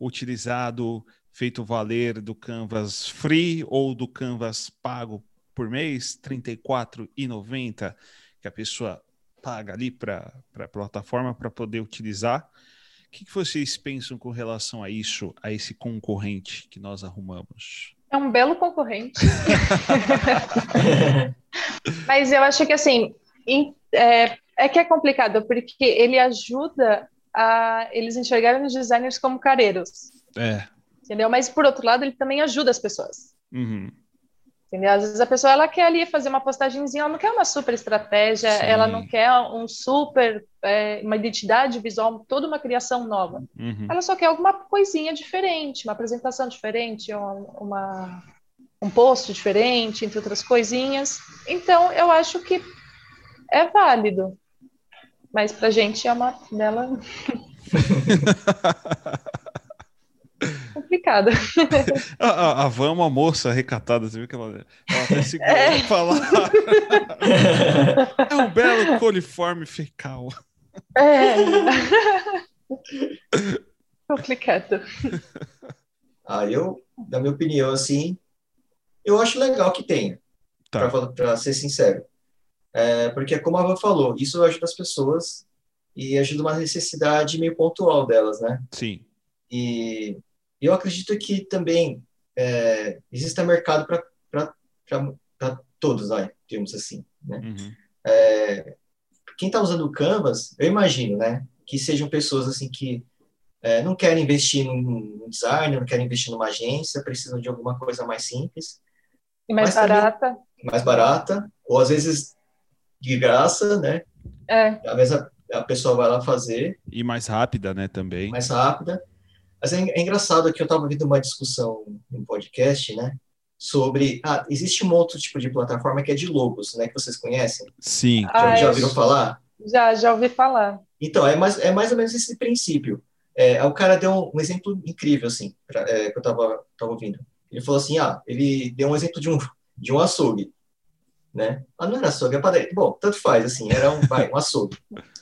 Speaker 1: utilizado, feito valer do Canvas free ou do Canvas pago por mês, R$ 34,90, que a pessoa paga ali para a plataforma para poder utilizar. O que, que vocês pensam com relação a isso, a esse concorrente que nós arrumamos?
Speaker 2: É um belo concorrente. Mas eu acho que assim, é, é que é complicado, porque ele ajuda a eles enxergarem os designers como careiros.
Speaker 1: É.
Speaker 2: Entendeu? Mas por outro lado, ele também ajuda as pessoas.
Speaker 1: Uhum.
Speaker 2: Entendeu? Às vezes a pessoa ela quer ali fazer uma postagemzinha, ela não quer uma super estratégia, Sim. ela não quer um super, é, uma identidade visual, toda uma criação nova.
Speaker 1: Uhum.
Speaker 2: Ela só quer alguma coisinha diferente, uma apresentação diferente, uma, um post diferente, entre outras coisinhas. Então, eu acho que é válido. Mas pra gente é uma dela. complicada.
Speaker 1: A, a, a Van é uma moça recatada, você viu que ela, ela até segura é. falar. é um belo coliforme fecal.
Speaker 2: É. complicado.
Speaker 3: Ah, eu, na minha opinião, assim, eu acho legal que tenha, tá. para ser sincero. É, porque, como a Van falou, isso ajuda as pessoas e ajuda uma necessidade meio pontual delas, né?
Speaker 1: Sim.
Speaker 3: E eu acredito que também é, existe mercado para todos, vai, digamos assim. Né?
Speaker 1: Uhum.
Speaker 3: É, quem está usando o Canvas, eu imagino, né, que sejam pessoas assim que é, não querem investir num design, não querem investir numa agência, precisam de alguma coisa mais simples.
Speaker 2: E mais barata. Também,
Speaker 3: mais barata, ou às vezes de graça, né?
Speaker 2: É.
Speaker 3: Às vezes a, a pessoa vai lá fazer.
Speaker 1: E mais rápida, né, também.
Speaker 3: Mais rápida. Mas é, é engraçado que eu estava ouvindo uma discussão no podcast, né? Sobre. Ah, existe um outro tipo de plataforma que é de logos, né? Que vocês conhecem?
Speaker 1: Sim.
Speaker 3: Já, ah, já ouviram falar?
Speaker 2: Já, já ouvi falar.
Speaker 3: Então, é mais, é mais ou menos esse princípio. É, o cara deu um, um exemplo incrível, assim, pra, é, que eu estava tava ouvindo. Ele falou assim: ah, ele deu um exemplo de um, de um açougue, né? Ah, não era açougue, é padaria. Bom, tanto faz, assim, era um, vai, um açougue.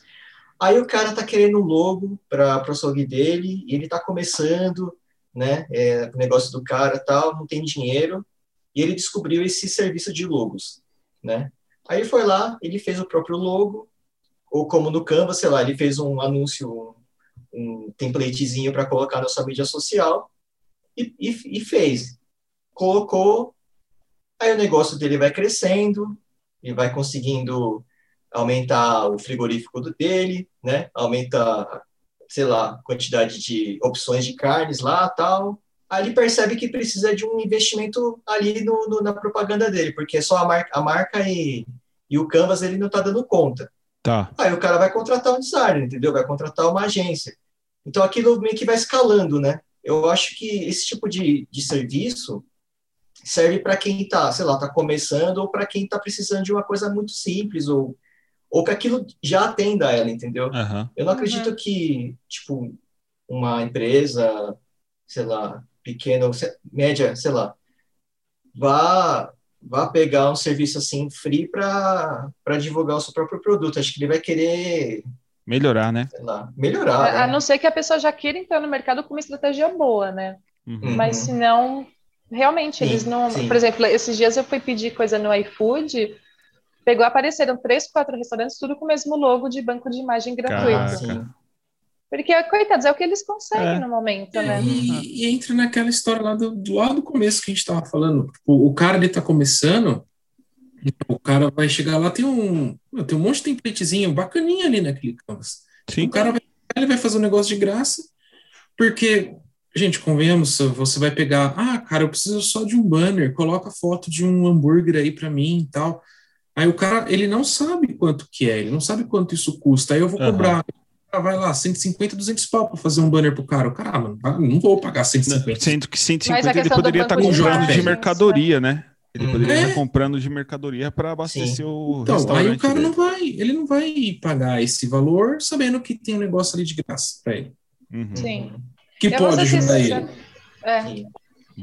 Speaker 3: Aí o cara tá querendo um logo para o açougue dele, e ele tá começando, né, é, o negócio do cara tal, não tem dinheiro, e ele descobriu esse serviço de logos, né? Aí ele foi lá, ele fez o próprio logo, ou como no Canva, sei lá, ele fez um anúncio, um templatezinho para colocar na sua mídia social, e, e, e fez. Colocou, aí o negócio dele vai crescendo, e vai conseguindo aumentar o frigorífico dele, né? Aumenta, sei lá, a quantidade de opções de carnes lá, tal. Aí ele percebe que precisa de um investimento ali no, no, na propaganda dele, porque só a marca, a marca e, e o Canvas ele não está dando conta.
Speaker 1: Tá.
Speaker 3: Aí o cara vai contratar um designer, entendeu? Vai contratar uma agência. Então aquilo meio que vai escalando, né? Eu acho que esse tipo de, de serviço serve para quem está, sei lá, está começando ou para quem está precisando de uma coisa muito simples ou ou que aquilo já atenda ela, entendeu?
Speaker 1: Uhum.
Speaker 3: Eu não acredito uhum. que, tipo, uma empresa, sei lá, pequena ou média, sei lá, vá, vá pegar um serviço assim free para divulgar o seu próprio produto. Acho que ele vai querer
Speaker 1: melhorar, né?
Speaker 3: Lá, melhorar.
Speaker 2: A,
Speaker 3: né?
Speaker 2: a, não ser que a pessoa já queira entrar no mercado com uma estratégia boa, né?
Speaker 1: Uhum.
Speaker 2: Mas se não, realmente, sim, eles não. Sim. Por exemplo, esses dias eu fui pedir coisa no iFood pegou, apareceram três, quatro restaurantes, tudo com o mesmo logo de banco de imagem gratuito. Porque, coitados, é o que eles conseguem é. no momento, né?
Speaker 4: E, e, entra naquela história lá do, do, lá do começo que a gente estava falando. O, o, cara, ele tá começando, o cara vai chegar lá, tem um, tem um monte de templatezinho bacaninha ali naquele canvas.
Speaker 1: Sim.
Speaker 4: O cara vai, ele vai fazer um negócio de graça, porque, gente, convenhamos, você vai pegar, ah, cara, eu preciso só de um banner, coloca foto de um hambúrguer aí para mim e tal. Aí o cara, ele não sabe quanto que é, ele não sabe quanto isso custa. Aí eu vou uhum. cobrar, vai lá, 150, 200 pau para fazer um banner pro cara. O cara, ah, mano, não vou pagar 150.
Speaker 1: Sendo que 150 ele poderia estar tá comprando de, de mercadoria, né? Ele poderia estar é. comprando de mercadoria para abastecer Sim. o
Speaker 4: então,
Speaker 1: restaurante.
Speaker 4: Aí o cara
Speaker 1: dele.
Speaker 4: não vai, ele não vai pagar esse valor sabendo que tem um negócio ali de graça para ele.
Speaker 1: Uhum.
Speaker 2: Sim.
Speaker 4: Que eu pode ajudar ele.
Speaker 2: É.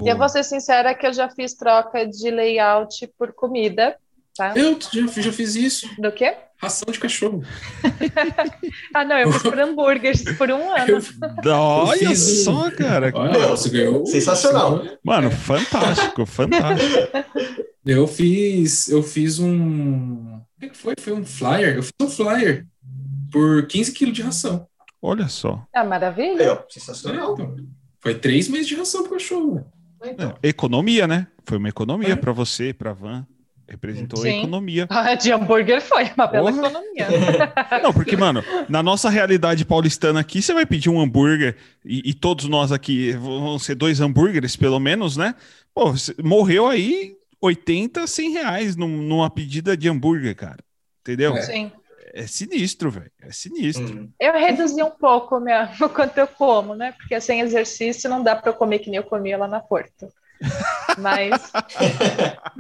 Speaker 2: Eu vou ser sincera que eu já fiz troca de layout por comida Tá?
Speaker 4: Eu já, já fiz isso.
Speaker 2: Do quê?
Speaker 4: Ração de cachorro.
Speaker 2: ah, não, eu fiz por hambúrgueres por um ano.
Speaker 1: Eu, olha eu só, cara.
Speaker 3: Olha, você ganhou. Sensacional.
Speaker 1: Mano, fantástico, fantástico.
Speaker 4: Eu fiz, eu fiz um, O que foi? Foi um flyer? Eu fiz um flyer por 15 quilos de ração.
Speaker 1: Olha só.
Speaker 2: É maravilha.
Speaker 3: Sensacional.
Speaker 4: É, então, foi três meses de ração pro cachorro.
Speaker 3: Então,
Speaker 1: É, economia, né? Foi uma economia
Speaker 4: É.
Speaker 1: para você, para Van. Representou a
Speaker 2: Sim.
Speaker 1: economia.
Speaker 2: Ah, de hambúrguer foi uma bela
Speaker 1: Porra.
Speaker 2: economia.
Speaker 1: Não, porque, mano, na nossa realidade paulistana aqui, você vai pedir um hambúrguer e, e todos nós aqui vão ser dois hambúrgueres, pelo menos, né? Pô, você morreu aí 80, 100 reais num- numa pedida de hambúrguer, cara. Entendeu?
Speaker 4: É.
Speaker 2: Sim.
Speaker 1: É sinistro, velho. É sinistro.
Speaker 3: hum,
Speaker 2: Eu reduzi um pouco minha, o quanto eu como, né? Porque sem exercício não dá para eu comer que nem eu comia lá na Porto. Mas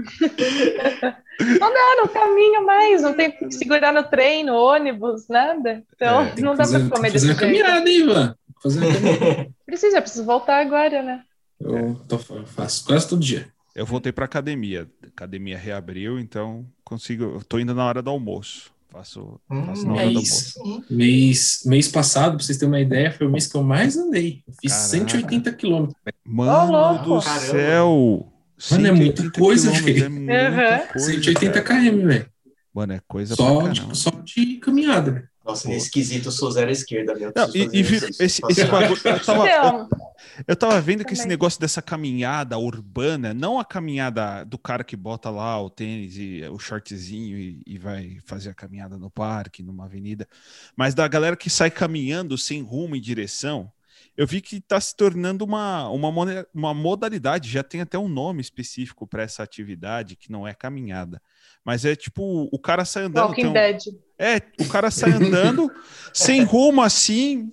Speaker 2: não dá, não caminho mais, não tem que segurar no trem, no ônibus, nada. Então
Speaker 1: É,
Speaker 2: não dá
Speaker 4: fazer-
Speaker 2: para comer
Speaker 4: fazer
Speaker 2: desse jeito.
Speaker 4: caminhada, hein, Ivan? Fazer caminhada.
Speaker 2: Precisa, eu preciso voltar agora, né?
Speaker 4: Eu, tô, eu faço quase todo dia.
Speaker 1: Eu voltei pra academia. A academia reabriu, então consigo. Eu tô indo na hora do almoço. Faço, faço
Speaker 3: hum, sim.
Speaker 4: Mês, mês passado, pra vocês terem uma ideia, foi o mês que eu mais andei. Eu fiz
Speaker 1: Caraca.
Speaker 4: 180 quilômetros.
Speaker 1: Mano do
Speaker 3: Caramba.
Speaker 1: céu!
Speaker 4: Mano, é muita
Speaker 1: 180
Speaker 4: coisa, velho.
Speaker 1: É muita
Speaker 2: Uhum.
Speaker 1: coisa.
Speaker 4: 180
Speaker 1: cara.
Speaker 4: km, velho.
Speaker 1: Mano, é coisa
Speaker 4: Só, tipo, só de caminhada, velho.
Speaker 3: Nossa, nesse quesito eu sou zero à esquerda, meu.
Speaker 1: Não, e, e
Speaker 3: exercício.
Speaker 1: esse, esse bagulho. Eu tava, eu,
Speaker 2: Então,
Speaker 1: eu tava vendo que esse negócio dessa caminhada urbana, não a caminhada do cara que bota lá o tênis e o shortzinho e, e vai fazer a caminhada no parque, numa avenida, mas da galera que sai caminhando sem rumo e direção. Eu vi que está se tornando uma, uma, uma modalidade, já tem até um nome específico para essa atividade, que não é caminhada. Mas é tipo, o cara sai andando.
Speaker 2: Walking
Speaker 1: tem um-
Speaker 2: Dead.
Speaker 1: É, o cara sai andando sem rumo assim.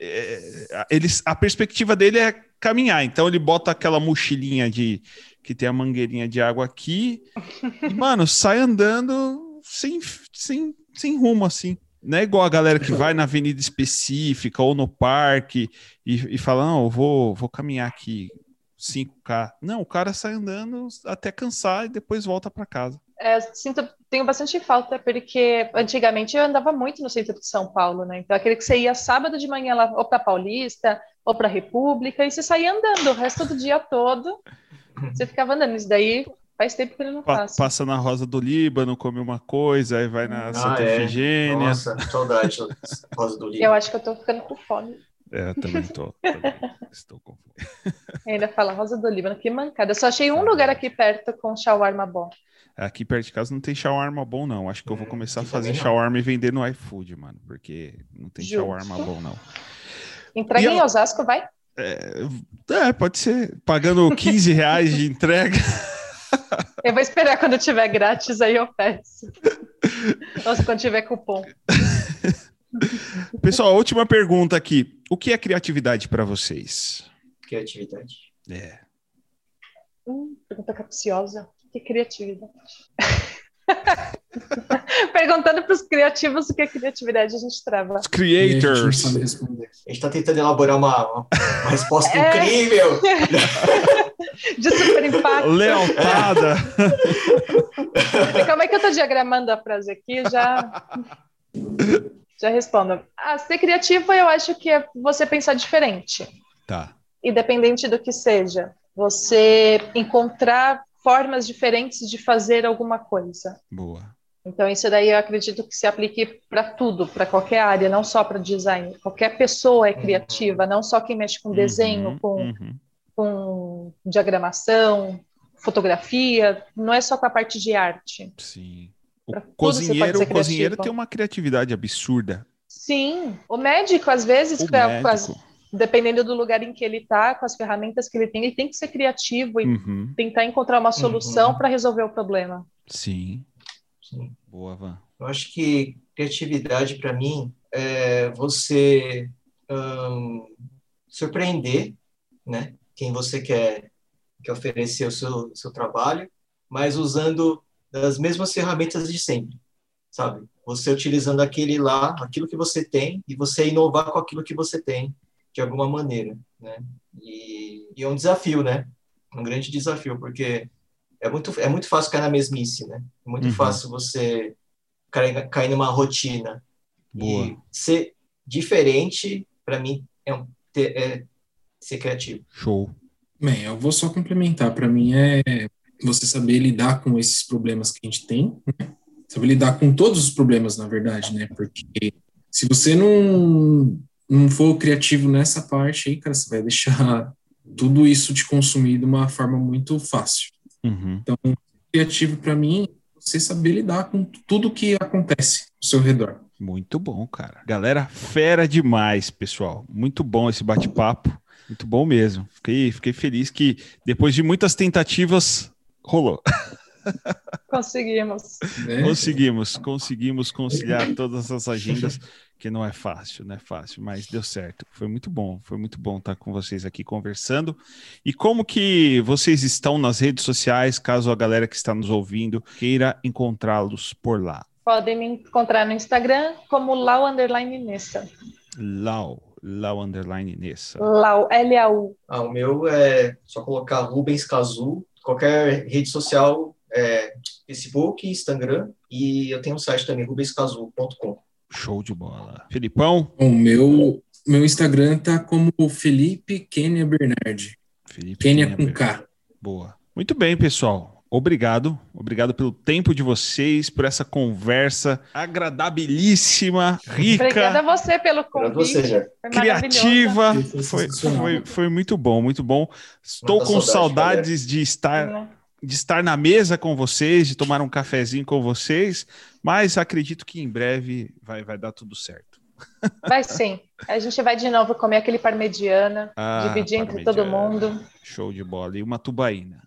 Speaker 1: é, eles, a perspectiva dele é caminhar. Então ele bota aquela mochilinha de que tem a mangueirinha de água aqui e, mano, sai andando sem, sem, sem rumo assim. Não é igual a galera que vai na avenida específica ou no parque e, e fala: Não, eu vou, vou caminhar aqui 5K. Não, o cara sai andando até cansar e depois volta para casa.
Speaker 2: É, sinto, tenho bastante falta, porque antigamente eu andava muito no centro de São Paulo, né? Então, aquele que você ia sábado de manhã lá, ou para Paulista, ou para República, e você saía andando o resto do dia todo. Você ficava andando. Isso daí faz tempo que eu não
Speaker 1: Pa-
Speaker 2: faço.
Speaker 1: passa na Rosa do Líbano, come uma coisa, aí vai na Santa
Speaker 3: é.
Speaker 1: Efigênia.
Speaker 3: Nossa, saudade Rosa do Livro.
Speaker 2: Eu acho que eu tô ficando com fome.
Speaker 1: É, eu também tô. também estou com fome.
Speaker 2: Ainda fala Rosa do Líbano, que mancada. Eu só achei um lugar aqui perto com shawarma bom.
Speaker 1: Aqui perto de casa não tem shawarma bom, não. Acho que eu vou
Speaker 3: Hum,
Speaker 1: começar a
Speaker 3: aqui
Speaker 1: fazer shawarma e vender no iFood, mano, porque não tem
Speaker 2: Justo.
Speaker 1: shawarma bom, não.
Speaker 2: Entrega em Osasco, vai?
Speaker 1: É, pode ser. Pagando 15 reais de entrega.
Speaker 2: Eu vou esperar quando tiver grátis, aí eu peço. Ou se quando tiver cupom.
Speaker 1: Pessoal, a última pergunta aqui. O que é criatividade para vocês?
Speaker 3: Criatividade.
Speaker 1: É.
Speaker 2: Hum, pergunta capciosa. Que criatividade. Perguntando para os criativos o que é criatividade, a gente trava.
Speaker 1: Os creators.
Speaker 3: A gente tá tentando elaborar uma, uma, resposta
Speaker 2: É.
Speaker 3: incrível.
Speaker 2: De super impacto.
Speaker 1: Lealtada.
Speaker 2: Calma aí que eu tô diagramando a frase aqui, já, já respondo. Ah, ser criativo eu acho que é você pensar diferente.
Speaker 1: Tá.
Speaker 2: Independente do que seja. Você encontrar formas diferentes de fazer alguma coisa.
Speaker 1: Boa.
Speaker 2: Então, isso daí eu acredito que se aplique para tudo, para qualquer área, não só para design. Qualquer pessoa é criativa, não só quem mexe com desenho,
Speaker 1: Uhum,
Speaker 2: com,
Speaker 1: uhum.
Speaker 2: com diagramação, fotografia, não é só com a parte de arte.
Speaker 1: Sim. O
Speaker 2: Pra
Speaker 1: cozinheiro, o cozinheiro tem uma criatividade absurda.
Speaker 2: Sim, o médico, às vezes,
Speaker 1: O médico.
Speaker 2: Dependendo do lugar em que ele está, com as ferramentas que ele tem, ele tem que ser criativo e
Speaker 1: Uhum.
Speaker 2: tentar encontrar uma solução
Speaker 3: Uhum.
Speaker 2: para resolver o problema.
Speaker 1: Sim.
Speaker 3: Sim.
Speaker 1: Boa, Van.
Speaker 3: Eu acho que criatividade para mim é você surpreender, né? Quem você quer, quer oferecer o seu, seu trabalho, mas usando as mesmas ferramentas de sempre, sabe? Você utilizando aquele lá, aquilo que você tem, e você inovar com aquilo que você tem, de alguma maneira, né? E, e é um desafio, né? Um grande desafio, porque é muito, é muito fácil cair na mesmice, né? É muito
Speaker 1: Uhum.
Speaker 3: fácil você cair, cair numa rotina.
Speaker 1: Boa.
Speaker 3: E ser diferente, para mim, é, um, ter- é ser criativo.
Speaker 1: Show.
Speaker 4: Bem, eu vou só complementar. Para mim é você saber lidar com esses problemas que a gente tem, né? saber lidar com todos os problemas, na verdade, né? Porque se você não, não for criativo nessa parte aí, cara, você vai deixar tudo isso te consumir de uma forma muito fácil.
Speaker 1: Uhum.
Speaker 4: Então, criativo para mim você saber lidar com tudo que acontece ao seu redor.
Speaker 1: Muito bom, cara. Galera, fera demais, pessoal. Muito bom esse bate-papo. Muito bom mesmo. Fiquei, fiquei feliz que depois de muitas tentativas rolou.
Speaker 2: Conseguimos.
Speaker 4: Né?
Speaker 1: Conseguimos, conseguimos conciliar todas as agendas, que não é fácil, não é fácil, mas deu certo. Foi muito bom, foi muito bom estar com vocês aqui conversando. E como que vocês estão nas redes sociais, caso a galera que está nos ouvindo queira encontrá-los por lá?
Speaker 2: Podem me encontrar no Instagram como Lau Underline Nessa.
Speaker 1: Lau, Lau Underline Nessa.
Speaker 2: Lau, L-A-U.
Speaker 3: Ah, o meu é só colocar Rubens Cazu, qualquer rede social, é, Facebook, Instagram, e eu tenho um site também, rubenscazu.com.
Speaker 1: Show de bola. Felipão?
Speaker 4: Bom, meu, meu Instagram tá como Felipe Kenia Bernardi.
Speaker 1: Felipe
Speaker 4: Kenia com
Speaker 1: Kember.
Speaker 4: K.
Speaker 1: Boa. Muito bem, pessoal. Obrigado. Obrigado pelo tempo de vocês, por essa conversa agradabilíssima, rica.
Speaker 2: Obrigada a você pelo
Speaker 3: Obrigado
Speaker 2: convite.
Speaker 3: você.
Speaker 2: Foi
Speaker 1: criativa.
Speaker 4: Foi
Speaker 1: Foi, foi, foi muito bom, muito bom. Estou
Speaker 3: Muita
Speaker 1: com
Speaker 3: saudade,
Speaker 1: saudades de estar,
Speaker 2: Né?
Speaker 1: De estar na mesa com vocês, de tomar um cafezinho com vocês, mas acredito que em breve vai, vai dar tudo certo.
Speaker 2: Vai sim. A gente vai de novo comer aquele parmegiana,
Speaker 1: Ah,
Speaker 2: dividir entre todo
Speaker 1: parmegiana.
Speaker 2: mundo.
Speaker 1: Show de bola. E uma tubaína.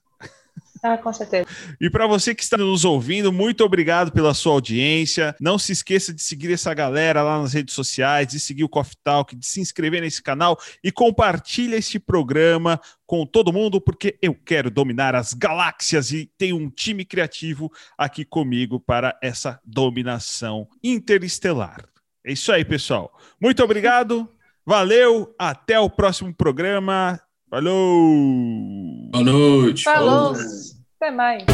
Speaker 2: Ah, com certeza.
Speaker 1: E para você que está nos ouvindo, muito obrigado pela sua audiência. Não se esqueça de seguir essa galera lá nas redes sociais, de seguir o Coffee Talk, de se inscrever nesse canal e compartilha esse programa com todo mundo, porque eu quero dominar as galáxias e tenho um time criativo aqui comigo para essa dominação interestelar. É isso aí, pessoal. Muito obrigado. Valeu. Até o próximo programa. Falou!
Speaker 4: Boa noite.
Speaker 2: Falou. Até mais.